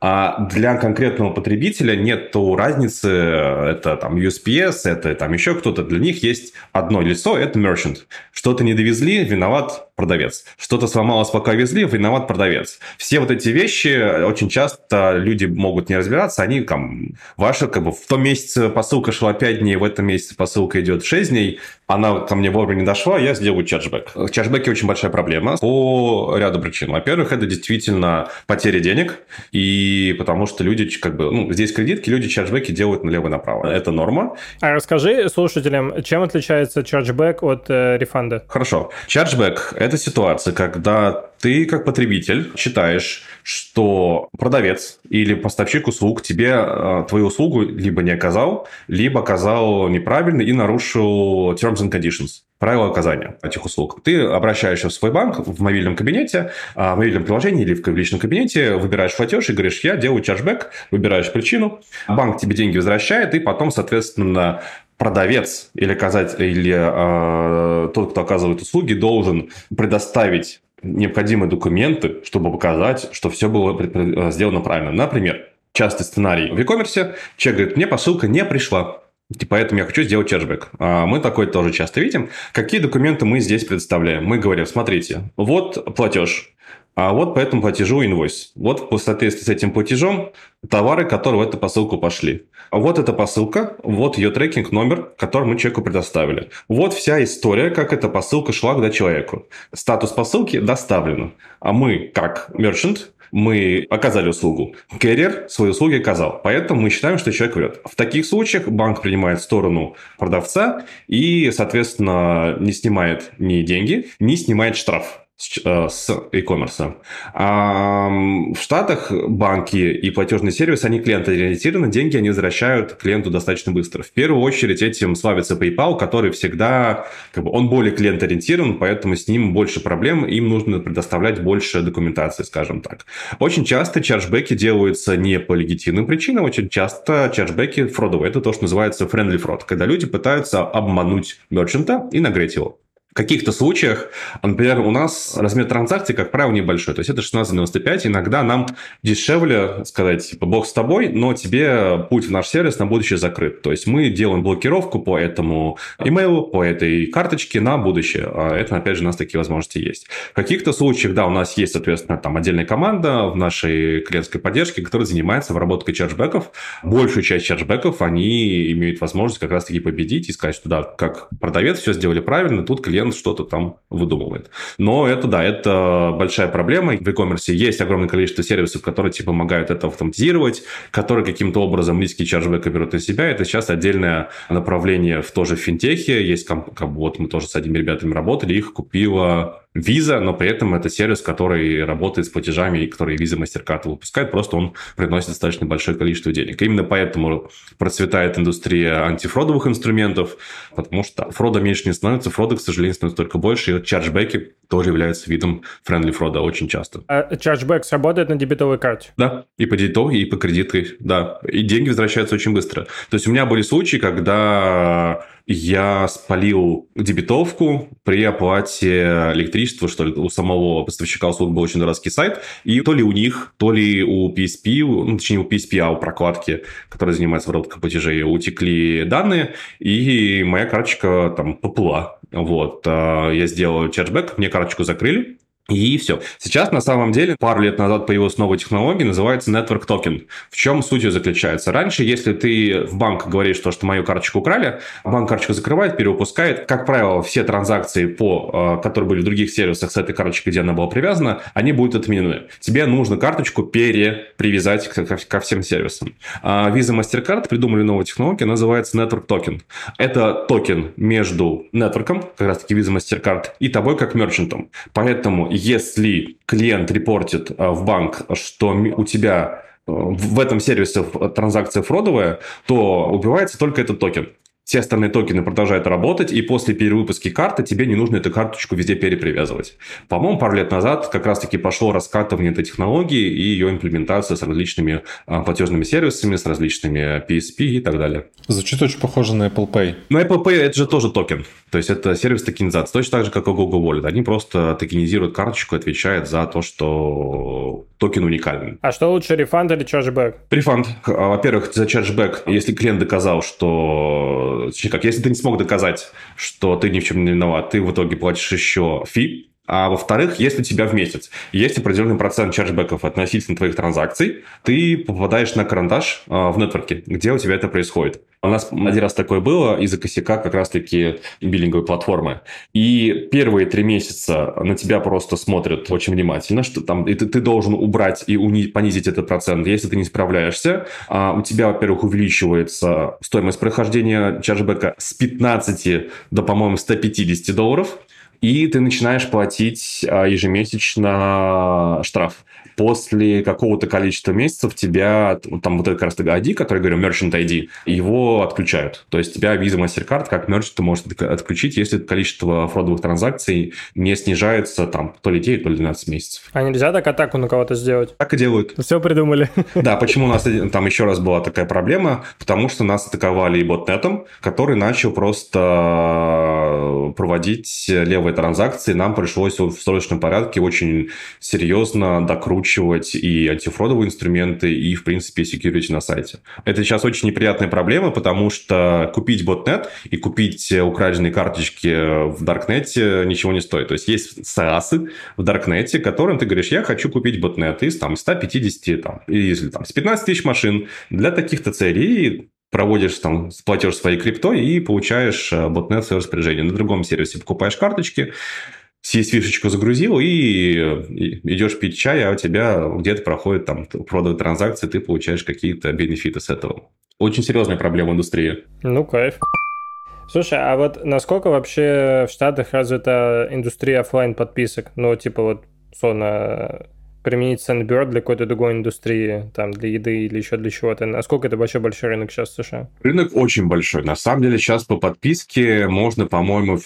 А для конкретного потребителя нет разницы. Это там USPS, это там еще кто-то. Для них есть одно лицо, это merchant. Что-то не довезли, виноват продавец. Что-то сломалось, пока везли, виноват продавец. Все вот эти вещи очень часто люди могут не разбираться, они там, ваша, как бы, в том месяце посылка шла 5 дней, в этом месяце посылка идет 6 дней, она ко мне вовремя не дошла, я сделаю чарджбэк. Чарджбэки очень большая проблема по ряду причин. Во-первых, это действительно потеря денег, и потому что люди, как бы, ну, здесь кредитки, люди чарджбэки делают налево и направо. Это норма. А расскажи слушателям, чем отличается чарджбэк от э, рефанда? Хорошо. Чарджбэк – это ситуация, когда ты как потребитель считаешь, что продавец или поставщик услуг тебе э, твою услугу либо не оказал, либо оказал неправильно и нарушил terms and conditions правила оказания этих услуг. Ты обращаешься в свой банк в мобильном кабинете, а, в мобильном приложении или в личном кабинете, выбираешь платеж и говоришь, я делаю чарджбэк, выбираешь причину, банк тебе деньги возвращает, и потом, соответственно, продавец или, оказать, или э, тот, кто оказывает услуги, должен предоставить необходимые документы, чтобы показать, что все было сделано правильно. Например, частый сценарий в e-commerce, человек говорит, мне посылка не пришла, и поэтому я хочу сделать чешбэк. А мы такое тоже часто видим. Какие документы мы здесь представляем? Мы говорим, смотрите, вот платеж, а вот по этому платежу инвойс. Вот в соответствии с этим платежом товары, которые в эту посылку пошли. Вот эта посылка, вот ее трекинг номер, который мы человеку предоставили. Вот вся история, как эта посылка шла к человеку. Статус посылки доставлен. А мы, как мерчант, мы оказали услугу. Керриер свои услуги оказал. Поэтому мы считаем, что человек врет. В таких случаях банк принимает сторону продавца и, соответственно, не снимает ни деньги, не снимает штраф с э, e-commerce. А в Штатах банки и платежный сервис, они клиентоориентированы, деньги они возвращают клиенту достаточно быстро. В первую очередь этим славится PayPal, который всегда, как бы, он более клиентоориентирован, поэтому с ним больше проблем, им нужно предоставлять больше документации, скажем так. Очень часто чарджбеки делаются не по легитимным причинам, очень часто чарджбеки фродовые. Это то, что называется friendly fraud, когда люди пытаются обмануть мерчанта и нагреть его. В каких-то случаях, например, у нас размер транзакций, как правило, небольшой. То есть это 16.95. Иногда нам дешевле сказать, типа, бог с тобой, но тебе путь в наш сервис на будущее закрыт. То есть мы делаем блокировку по этому имейлу, по этой карточке на будущее. А это, опять же, у нас такие возможности есть. В каких-то случаях, да, у нас есть, соответственно, там отдельная команда в нашей клиентской поддержке, которая занимается обработкой чарджбеков. Большую часть чарджбеков они имеют возможность как раз-таки победить и сказать, что да, как продавец все сделали правильно, тут клиент клиент что-то там выдумывает. Но это, да, это большая проблема. В e-commerce есть огромное количество сервисов, которые тебе помогают это автоматизировать, которые каким-то образом низкий чарджбэк берут на себя. Это сейчас отдельное направление в тоже финтехе. Есть, как, вот мы тоже с одними ребятами работали, их купила Visa, но при этом это сервис, который работает с платежами, и который Visa MasterCard выпускает, просто он приносит достаточно большое количество денег. Именно поэтому процветает индустрия антифродовых инструментов, потому что фрода меньше не становится, фрода, к сожалению, становится только больше, и чарджбеки тоже являются видом friendly фрода очень часто. А чарджбэк сработает на дебетовой карте? Да, и по дебетовой, и по кредитке, да. И деньги возвращаются очень быстро. То есть у меня были случаи, когда я спалил дебетовку при оплате электричества, что ли, у самого поставщика услуг был очень дурацкий сайт, и то ли у них, то ли у PSP, ну, точнее, у PSP, а у прокладки, которая занимается обработкой платежей, утекли данные, и моя карточка там поплыла. Вот, а, я сделал чарджбэк, мне карточку закрыли, и все. Сейчас, на самом деле, пару лет назад появилась новая технология, называется Network Token. В чем суть ее заключается? Раньше, если ты в банк говоришь, что, что мою карточку украли, банк карточку закрывает, перевыпускает. Как правило, все транзакции, по, э, которые были в других сервисах с этой карточкой, где она была привязана, они будут отменены. Тебе нужно карточку перепривязать ко, ко всем сервисам. А Visa MasterCard придумали новую технологию, называется Network Token. Это токен между нетворком, как раз таки Visa MasterCard, и тобой как мерчантом. Поэтому если клиент репортит э, в банк, что у тебя э, в этом сервисе транзакция фродовая, то убивается только этот токен все остальные токены продолжают работать, и после перевыпуска карты тебе не нужно эту карточку везде перепривязывать. По-моему, пару лет назад как раз-таки пошло раскатывание этой технологии и ее имплементация с различными а, платежными сервисами, с различными PSP и так далее. Звучит очень похоже на Apple Pay. Но Apple Pay это же тоже токен. То есть это сервис токенизации. Точно так же, как и Google Wallet. Они просто токенизируют карточку и отвечают за то, что токен уникальный. А что лучше, рефанд или чарджбэк? Рефанд. А, во-первых, за чарджбэк, если клиент доказал, что как, если ты не смог доказать, что ты ни в чем не виноват, ты в итоге платишь еще фи, А во-вторых, если у тебя в месяц есть определенный процент чарджбеков относительно твоих транзакций, ты попадаешь на карандаш в нетворке, где у тебя это происходит. У нас один раз такое было из-за косяка как раз-таки биллинговой платформы. И первые три месяца на тебя просто смотрят очень внимательно, что там и ты, ты должен убрать и уни, понизить этот процент. Если ты не справляешься, а у тебя, во-первых, увеличивается стоимость прохождения чарджбека с 15 до, по-моему, 150 долларов и ты начинаешь платить а, ежемесячно штраф после какого-то количества месяцев тебя, там вот этот как раз ID, который я говорю, Merchant ID, его отключают. То есть тебя Visa MasterCard как мерчант ты можешь отключить, если количество фродовых транзакций не снижается там то ли 9, то ли 12 месяцев. А нельзя так атаку на кого-то сделать? Так и делают. Все придумали. Да, почему у нас там еще раз была такая проблема? Потому что нас атаковали и ботнетом, который начал просто проводить левые транзакции. Нам пришлось в срочном порядке очень серьезно докручивать накручивать и антифродовые инструменты, и, в принципе, security на сайте. Это сейчас очень неприятная проблема, потому что купить ботнет и купить украденные карточки в Даркнете ничего не стоит. То есть есть SaaS в Даркнете, которым ты говоришь, я хочу купить ботнет из там, 150, там, или там, с 15 тысяч машин для таких-то целей, проводишь там платеж своей криптой и получаешь э, ботнет в свое распоряжение. На другом сервисе покупаешь карточки, CSV-шечку загрузил и, идешь пить чай, а у тебя где-то проходит там продовые транзакции, ты получаешь какие-то бенефиты с этого. Очень серьезная проблема индустрии. Ну, кайф. Слушай, а вот насколько вообще в Штатах развита индустрия офлайн подписок? Ну, типа вот, условно, применить Sandbird для какой-то другой индустрии, там, для еды или еще для чего-то. Насколько это вообще большой рынок сейчас в США? Рынок очень большой. На самом деле сейчас по подписке можно, по-моему,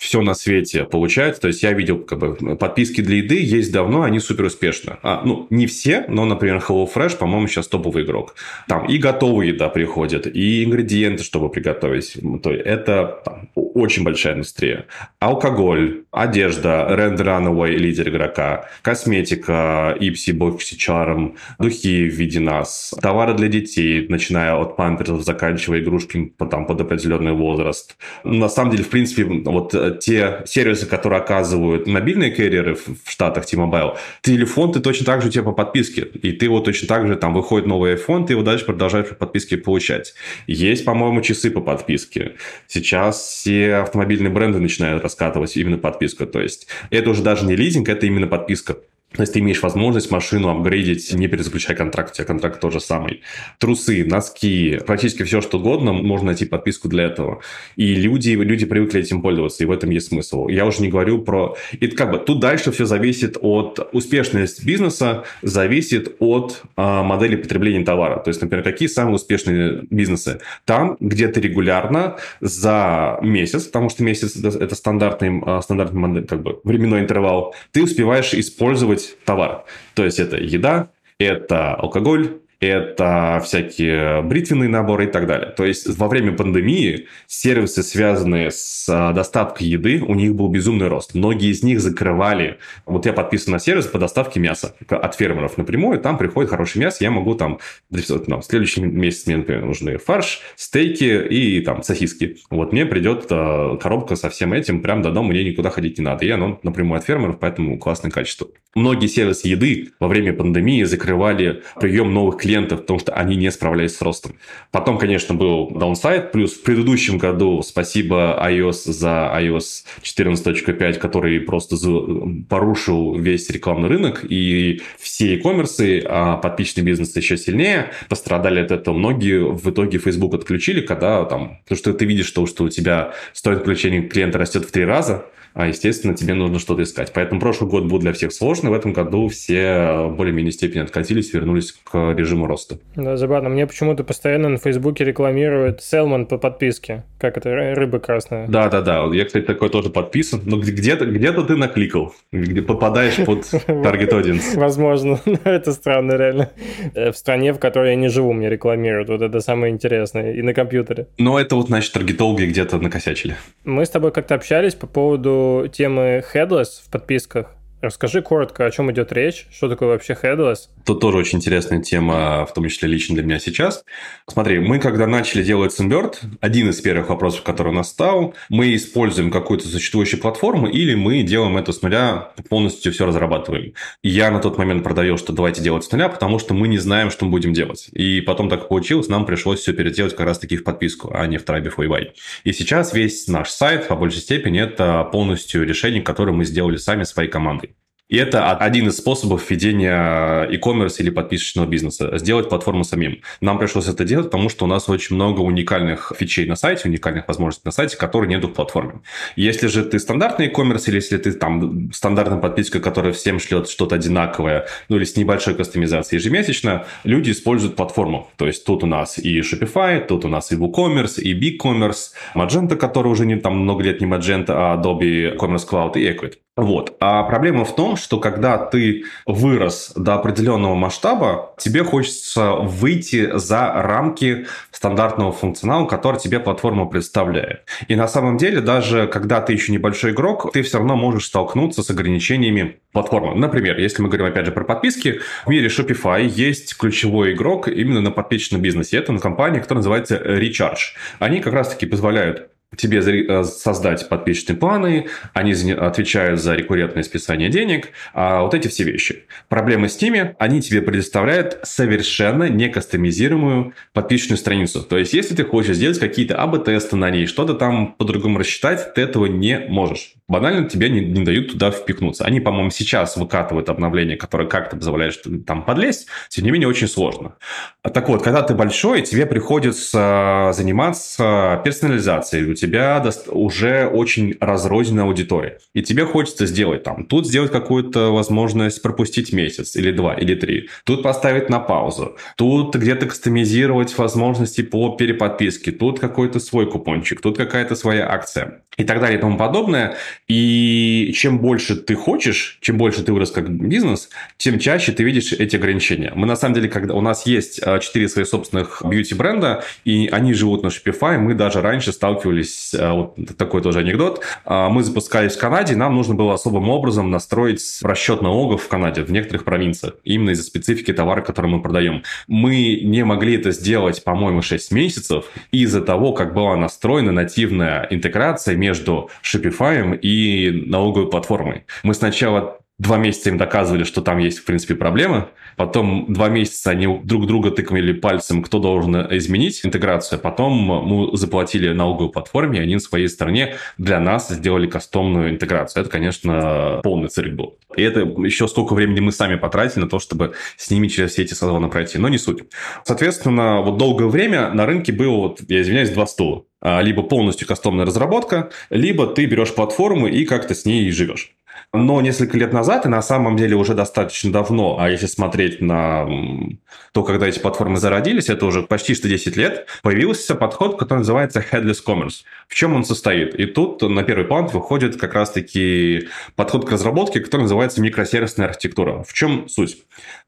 все на свете получается. То есть я видел, как бы, подписки для еды есть давно, они супер успешны. А, ну, не все, но, например, HelloFresh, по-моему, сейчас топовый игрок. Там и готовая еда приходит, и ингредиенты, чтобы приготовить. То есть это там, очень большая индустрия. Алкоголь, одежда, Red Runaway, лидер игрока, косметика, Ipsy, Boxy духи в виде нас, товары для детей, начиная от памперсов, заканчивая игрушки там, под определенный возраст. На самом деле, в принципе, вот те сервисы, которые оказывают мобильные карьеры в Штатах, T-Mobile, телефон ты точно так же у тебя по подписке. И ты вот точно так же, там выходит новый iPhone, ты его дальше продолжаешь по подписке получать. Есть, по-моему, часы по подписке. Сейчас все автомобильные бренды начинают раскатывать именно подписку. То есть это уже даже не лизинг, это именно подписка. То есть ты имеешь возможность машину апгрейдить, не перезаключая контракт, у тебя контракт тот же самый. Трусы, носки, практически все, что угодно, можно найти подписку для этого. И люди, люди привыкли этим пользоваться, и в этом есть смысл. Я уже не говорю про... И как бы тут дальше все зависит от успешности бизнеса, зависит от а, модели потребления товара. То есть, например, какие самые успешные бизнесы? Там, где ты регулярно за месяц, потому что месяц это стандартный, а, стандартный модель, как бы временной интервал, ты успеваешь использовать делать товар. То есть это еда, это алкоголь, это всякие бритвенные наборы и так далее. То есть во время пандемии сервисы, связанные с а, доставкой еды, у них был безумный рост. Многие из них закрывали. Вот я подписан на сервис по доставке мяса от фермеров напрямую. Там приходит хорошее мясо, я могу там... Ну, в следующий месяц мне, например, нужны фарш, стейки и там сосиски. Вот мне придет э, коробка со всем этим прямо до дома, мне никуда ходить не надо. И оно напрямую от фермеров, поэтому классное качество. Многие сервисы еды во время пандемии закрывали прием новых клиентов клиентов, потому что они не справлялись с ростом. Потом, конечно, был даунсайд, плюс в предыдущем году спасибо iOS за iOS 14.5, который просто порушил весь рекламный рынок, и все e-commerce, а подписчный бизнес еще сильнее, пострадали от этого. Многие в итоге Facebook отключили, когда там, потому что ты видишь, что, что у тебя стоит включения клиента растет в три раза, естественно, тебе нужно что-то искать. Поэтому прошлый год был для всех сложный, в этом году все более-менее степени откатились, вернулись к режиму роста. Да, забавно. Мне почему-то постоянно на Фейсбуке рекламируют Селман по подписке. Как это, рыба красная. Да-да-да, я, кстати, такой тоже подписан. Но где-то где ты накликал, где попадаешь под таргет audience. Возможно, это странно реально. Э, в стране, в которой я не живу, мне рекламируют. Вот это самое интересное. И на компьютере. Но это вот, значит, таргетологи где-то накосячили. Мы с тобой как-то общались по поводу темы headless в подписках. Расскажи коротко, о чем идет речь, что такое вообще headless? Тут тоже очень интересная тема, в том числе лично для меня сейчас. Смотри, мы когда начали делать Sunbird, один из первых вопросов, который у нас стал, мы используем какую-то существующую платформу или мы делаем это с нуля, полностью все разрабатываем. Я на тот момент продавил, что давайте делать с нуля, потому что мы не знаем, что мы будем делать. И потом так получилось, нам пришлось все переделать как раз-таки в подписку, а не в Tribe Before И сейчас весь наш сайт, по большей степени, это полностью решение, которое мы сделали сами своей командой. И это один из способов ведения e-commerce или подписочного бизнеса. Сделать платформу самим. Нам пришлось это делать, потому что у нас очень много уникальных фичей на сайте, уникальных возможностей на сайте, которые нету в платформе. Если же ты стандартный e-commerce, или если ты там стандартная подписка, которая всем шлет что-то одинаковое, ну или с небольшой кастомизацией ежемесячно, люди используют платформу. То есть тут у нас и Shopify, тут у нас и WooCommerce, и BigCommerce, Magento, который уже не там много лет не Magento, а Adobe Commerce Cloud и Equid. Вот. А проблема в том, что когда ты вырос до определенного масштаба, тебе хочется выйти за рамки стандартного функционала, который тебе платформа представляет. И на самом деле, даже когда ты еще небольшой игрок, ты все равно можешь столкнуться с ограничениями платформы. Например, если мы говорим опять же про подписки, в мире Shopify есть ключевой игрок именно на подписочном бизнесе. Это компания, которая называется Recharge. Они как раз-таки позволяют тебе э, создать подписчные планы, они отвечают за рекуррентное списание денег, а вот эти все вещи. Проблема с ними, они тебе предоставляют совершенно не кастомизируемую подписчную страницу. То есть, если ты хочешь сделать какие-то АБ-тесты на ней, что-то там по-другому рассчитать, ты этого не можешь. Банально тебе не, не дают туда впихнуться. Они, по-моему, сейчас выкатывают обновление, которое как-то позволяет там подлезть, тем не менее, очень сложно. Так вот, когда ты большой, тебе приходится заниматься персонализацией, тебя уже очень разрозненная аудитория. И тебе хочется сделать там, тут сделать какую-то возможность пропустить месяц или два, или три. Тут поставить на паузу. Тут где-то кастомизировать возможности по переподписке. Тут какой-то свой купончик. Тут какая-то своя акция. И так далее и тому подобное. И чем больше ты хочешь, чем больше ты вырос как бизнес, тем чаще ты видишь эти ограничения. Мы на самом деле, когда у нас есть а, четыре своих собственных бьюти-бренда, и они живут на Shopify, мы даже раньше сталкивались э, вот такой тоже анекдот, а, мы запускались в Канаде, нам нужно было особым образом настроить расчет налогов в Канаде, в некоторых провинциях, именно из-за специфики товара, который мы продаем. Мы не могли это сделать, по-моему, 6 месяцев из-за того, как была настроена нативная интеграция между Shopify и налоговой платформой. Мы сначала два месяца им доказывали, что там есть, в принципе, проблемы. Потом два месяца они друг друга тыкали пальцем, кто должен изменить интеграцию. Потом мы заплатили налоговой платформе, и они на своей стороне для нас сделали кастомную интеграцию. Это, конечно, полный цирк был. И это еще сколько времени мы сами потратили на то, чтобы с ними через все эти созвоны пройти. Но не суть. Соответственно, вот долгое время на рынке было, вот, я извиняюсь, два стула. А, либо полностью кастомная разработка, либо ты берешь платформу и как-то с ней живешь. Но несколько лет назад, и на самом деле уже достаточно давно, а если смотреть на то, когда эти платформы зародились, это уже почти что 10 лет, появился подход, который называется Headless Commerce. В чем он состоит? И тут на первый план выходит как раз-таки подход к разработке, который называется микросервисная архитектура. В чем суть?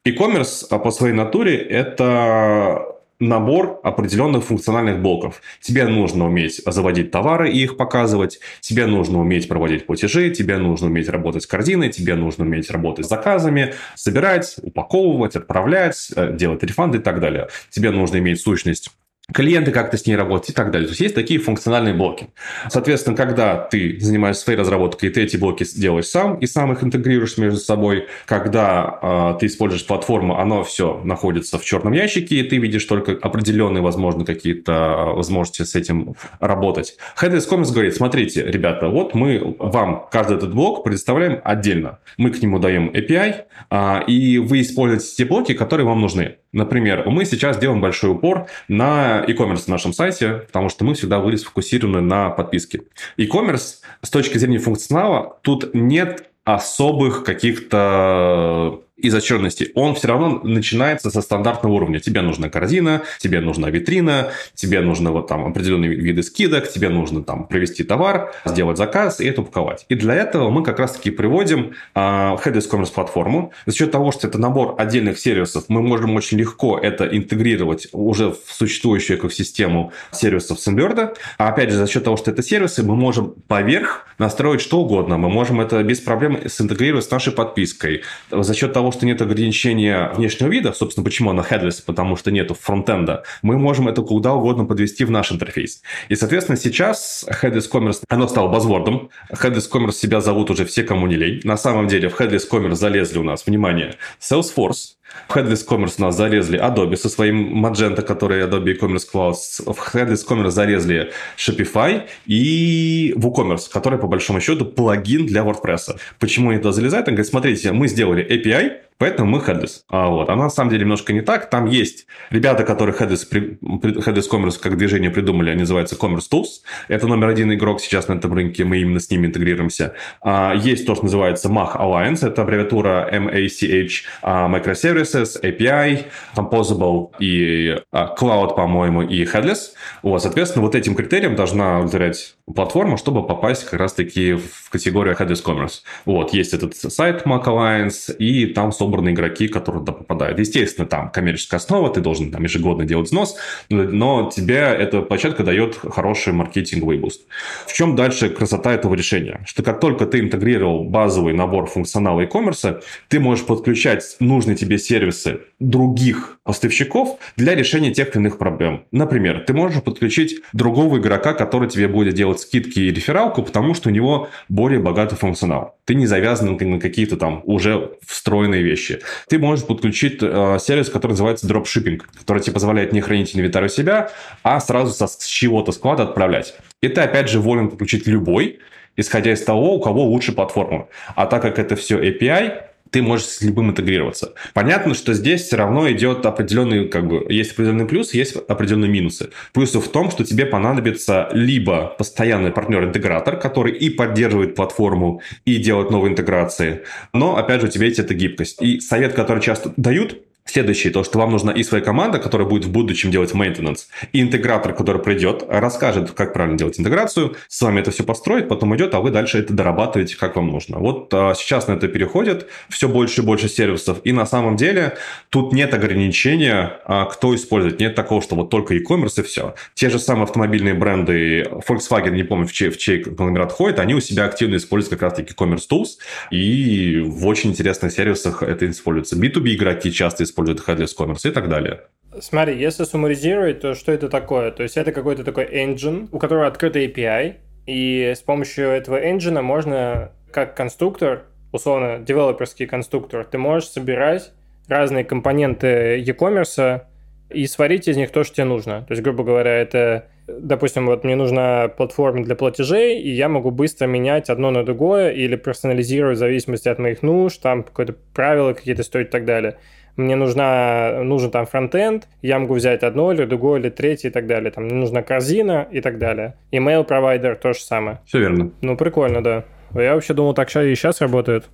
E-commerce по своей натуре – это набор определенных функциональных блоков. Тебе нужно уметь заводить товары и их показывать, тебе нужно уметь проводить платежи, тебе нужно уметь работать с корзиной, тебе нужно уметь работать с заказами, собирать, упаковывать, отправлять, э, делать рефанды и так далее. Тебе нужно иметь сущность клиенты как-то с ней работать и так далее. То есть есть такие функциональные блоки. Соответственно, когда ты занимаешься своей разработкой, ты эти блоки делаешь сам и сам их интегрируешь между собой. Когда э, ты используешь платформу, оно все находится в черном ящике, и ты видишь только определенные, возможно, какие-то а, возможности с этим работать. Headless Commerce говорит, смотрите, ребята, вот мы вам каждый этот блок предоставляем отдельно. Мы к нему даем API, э, и вы используете те блоки, которые вам нужны. Например, мы сейчас делаем большой упор на e-commerce на нашем сайте, потому что мы всегда были сфокусированы на подписке. E-commerce с точки зрения функционала тут нет особых каких-то изощренности, он все равно начинается со стандартного уровня. Тебе нужна корзина, тебе нужна витрина, тебе нужно вот там определенные виды скидок, тебе нужно там провести товар, сделать заказ и это упаковать. И для этого мы как раз-таки приводим э, Headless Commerce платформу. За счет того, что это набор отдельных сервисов, мы можем очень легко это интегрировать уже в существующую экосистему сервисов Symbiord. А опять же, за счет того, что это сервисы, мы можем поверх настроить что угодно. Мы можем это без проблем синтегрировать с нашей подпиской. За счет того, что нет ограничения внешнего вида, собственно, почему она headless, потому что нету фронтенда, мы можем это куда угодно подвести в наш интерфейс. И, соответственно, сейчас Headless Commerce, оно стало базвордом. Headless Commerce себя зовут уже все, кому не лень. На самом деле в Headless Commerce залезли у нас, внимание, Salesforce, в Headless Commerce у нас залезли Adobe со своим Magento, который Adobe e-commerce Cloud. В Headless Commerce залезли Shopify и WooCommerce, который, по большому счету, плагин для WordPress. Почему они туда залезают? Они говорят, смотрите, мы сделали API, Поэтому мы headless. А вот. А на самом деле немножко не так. Там есть ребята, которые headless, headless Commerce как движение придумали, они называются Commerce Tools. Это номер один игрок сейчас на этом рынке, мы именно с ними интегрируемся. А есть то, что называется MACH Alliance, это аббревиатура MACH, а, Microservices, API, Composable и а, Cloud, по-моему, и Headless. Вот, соответственно, вот этим критериям должна удовлетворять платформа, чтобы попасть как раз-таки в категорию Headless Commerce. Вот, есть этот сайт MACH Alliance, и там, собраны игроки, которые туда попадают. Естественно, там коммерческая основа, ты должен там ежегодно делать взнос, но тебе эта площадка дает хороший маркетинговый буст. В чем дальше красота этого решения? Что как только ты интегрировал базовый набор функционала e-commerce, ты можешь подключать нужные тебе сервисы других поставщиков для решения тех или иных проблем. Например, ты можешь подключить другого игрока, который тебе будет делать скидки и рефералку, потому что у него более богатый функционал. Ты не завязан на какие-то там уже встроенные вещи вещи. Ты можешь подключить э, сервис, который называется дропшиппинг, который тебе позволяет не хранить инвентарь у себя, а сразу со, с чего-то склада отправлять. И ты, опять же, волен подключить любой, исходя из того, у кого лучше платформа. А так как это все API, ты можешь с любым интегрироваться. Понятно, что здесь все равно идет определенный, как бы, есть определенный плюс, есть определенные минусы. Плюсы в том, что тебе понадобится либо постоянный партнер-интегратор, который и поддерживает платформу, и делает новые интеграции, но, опять же, у тебя есть эта гибкость. И совет, который часто дают, Следующее, то, что вам нужна и своя команда, которая будет в будущем делать maintenance, и интегратор, который придет, расскажет, как правильно делать интеграцию, с вами это все построит, потом идет, а вы дальше это дорабатываете, как вам нужно. Вот а, сейчас на это переходит все больше и больше сервисов, и на самом деле тут нет ограничения, а, кто использует. Нет такого, что вот только e-commerce и все. Те же самые автомобильные бренды, Volkswagen, не помню, в чей, в чей конгломерат ходит, они у себя активно используют как раз-таки e-commerce tools, и в очень интересных сервисах это используется. B2B игроки часто используют использует headless commerce и так далее. Смотри, если суммаризировать, то что это такое? То есть это какой-то такой engine, у которого открытый API, и с помощью этого engine можно, как конструктор, условно, девелоперский конструктор, ты можешь собирать разные компоненты e-commerce и сварить из них то, что тебе нужно. То есть, грубо говоря, это, допустим, вот мне нужна платформа для платежей, и я могу быстро менять одно на другое или персонализировать в зависимости от моих нужд, там какое-то правила какие-то стоят и так далее мне нужна, нужен там фронтенд, я могу взять одно или другое или третье и так далее. Там мне нужна корзина и так далее. Email провайдер то же самое. Все верно. Ну, прикольно, да. Я вообще думал, так и сейчас работает.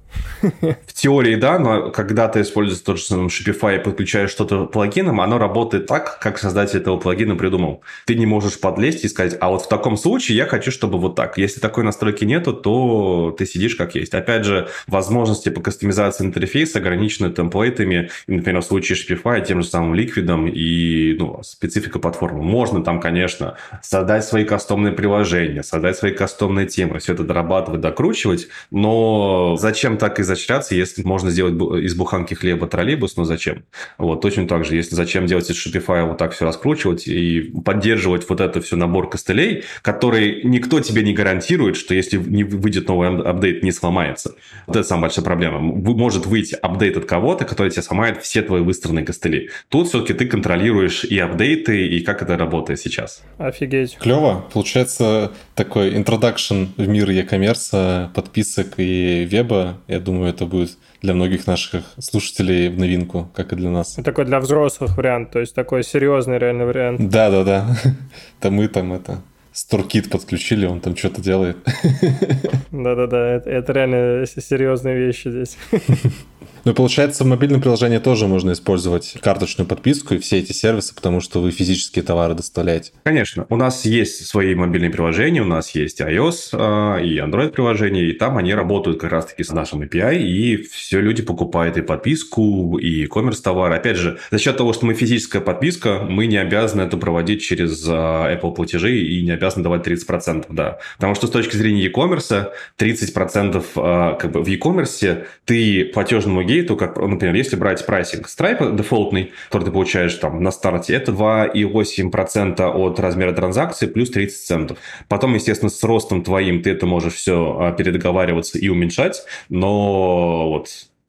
В теории, да, но когда ты используешь тот же самый Shopify и подключаешь что-то плагином, оно работает так, как создатель этого плагина придумал. Ты не можешь подлезть и сказать, а вот в таком случае я хочу, чтобы вот так. Если такой настройки нету, то ты сидишь как есть. Опять же, возможности по кастомизации интерфейса ограничены темплейтами, например, в случае Shopify тем же самым ликвидом и ну, специфика платформы. Можно там, конечно, создать свои кастомные приложения, создать свои кастомные темы, все это дорабатывать, докручивать, накручивать, но зачем так изощряться, если можно сделать из буханки хлеба троллейбус, но зачем? Вот, точно так же, если зачем делать из Shopify вот так все раскручивать и поддерживать вот это все набор костылей, который никто тебе не гарантирует, что если не выйдет новый апдейт, не сломается. Вот это самая большая проблема. Может выйти апдейт от кого-то, который тебе сломает все твои выстроенные костыли. Тут все-таки ты контролируешь и апдейты, и как это работает сейчас. Офигеть. Клево. Получается такой introduction в мир e-commerce подписок и веба, я думаю, это будет для многих наших слушателей в новинку, как и для нас. Такой для взрослых вариант, то есть такой серьезный реальный вариант. Да-да-да. Там мы там это Сторкит подключили, он там что-то делает. Да-да-да, это, это реально серьезные вещи здесь. Ну, получается, в мобильном приложении тоже можно использовать карточную подписку и все эти сервисы, потому что вы физические товары доставляете. Конечно. У нас есть свои мобильные приложения, у нас есть iOS э, и Android приложения, и там они работают как раз-таки с нашим API, и все люди покупают и подписку, и e-commerce товары. Опять же, за счет того, что мы физическая подписка, мы не обязаны это проводить через э, Apple платежи и не обязаны давать 30%, да. Потому что с точки зрения e-commerce, 30% э, как бы в e-commerce ты платежному гейту, как, например, если брать прайсинг Stripe дефолтный, который ты получаешь там на старте, это 2,8% от размера транзакции плюс 30 центов. Потом, естественно, с ростом твоим ты это можешь все а, передоговариваться и уменьшать, но вот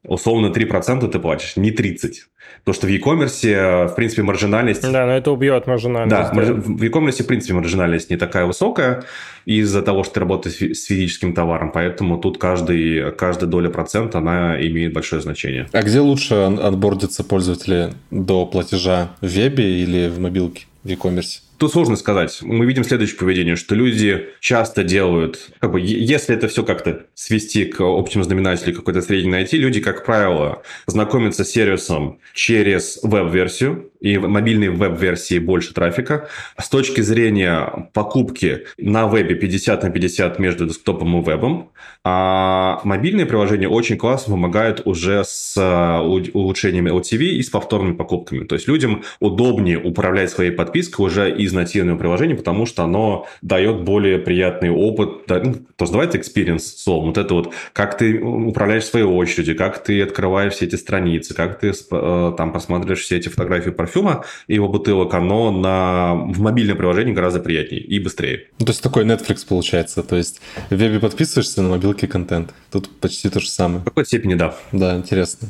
условно 3% ты платишь, не 30%. Потому что в e-commerce, в принципе, маржинальность... Да, но это убьет маржинальность. Да, да. в e-commerce, в принципе, маржинальность не такая высокая из-за того, что ты работаешь с физическим товаром, поэтому тут каждый, каждая доля процента, она имеет большое значение. А где лучше отбордиться пользователи до платежа? В вебе или в мобилке, в e-commerce? Тут сложно сказать. Мы видим следующее поведение, что люди часто делают, как бы, если это все как-то свести к общему знаменателю какой-то средней найти, люди, как правило, знакомятся с сервисом через веб-версию, и в мобильной веб-версии больше трафика. С точки зрения покупки на вебе 50 на 50 между десктопом и вебом, а мобильные приложения очень классно помогают уже с э, улучшениями LTV и с повторными покупками. То есть людям удобнее управлять своей подпиской уже из нативного приложения, потому что оно дает более приятный опыт, ну, то называется experience словом. Вот это вот, как ты управляешь своей очередью, как ты открываешь все эти страницы, как ты э, там просматриваешь все эти фотографии парфюма и его бутылок, оно на, в мобильном приложении гораздо приятнее и быстрее. Ну, то есть такой Netflix получается. То есть в вебе подписываешься, на мобилке контент. Тут почти то же самое. В какой степени, да. Да, интересно.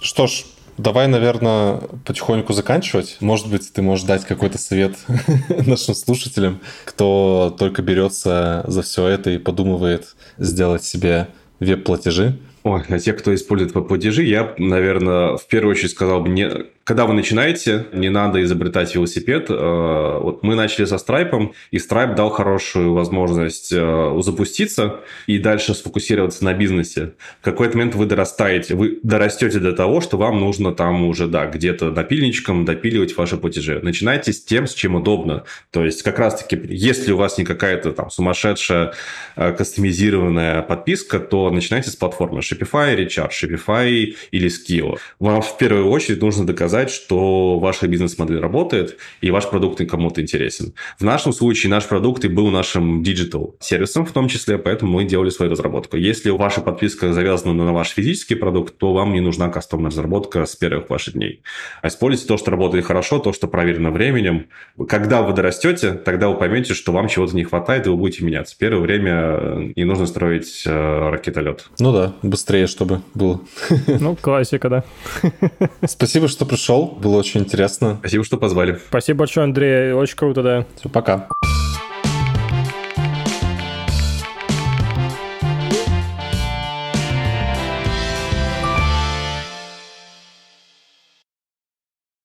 Что ж, Давай, наверное, потихоньку заканчивать. Может быть, ты можешь дать какой-то совет нашим слушателям, кто только берется за все это и подумывает сделать себе веб-платежи. Ой, для тех, кто использует веб-платежи, я, наверное, в первую очередь сказал бы не когда вы начинаете, не надо изобретать велосипед. Э, вот мы начали со Stripe, и Stripe дал хорошую возможность э, запуститься и дальше сфокусироваться на бизнесе. В какой-то момент вы дорастаете, вы дорастете до того, что вам нужно там уже, да, где-то напильничком допиливать ваши платежи. Начинайте с тем, с чем удобно. То есть, как раз-таки, если у вас не какая-то там сумасшедшая э, кастомизированная подписка, то начинайте с платформы Shopify, Recharge, Shopify или Skill. Вам в первую очередь нужно доказать, доказать, что ваша бизнес-модель работает и ваш продукт кому-то интересен. В нашем случае наш продукт и был нашим диджитал сервисом в том числе, поэтому мы делали свою разработку. Если ваша подписка завязана на ваш физический продукт, то вам не нужна кастомная разработка с первых ваших дней. А используйте то, что работает хорошо, то, что проверено временем. Когда вы дорастете, тогда вы поймете, что вам чего-то не хватает, и вы будете меняться. Первое время не нужно строить э, ракетолет. Ну да, быстрее, чтобы было. Ну, классика, да. Спасибо, что пришел пришел, было очень интересно. Спасибо, что позвали. Спасибо большое, Андрей, очень круто, да. Все, пока. Пока.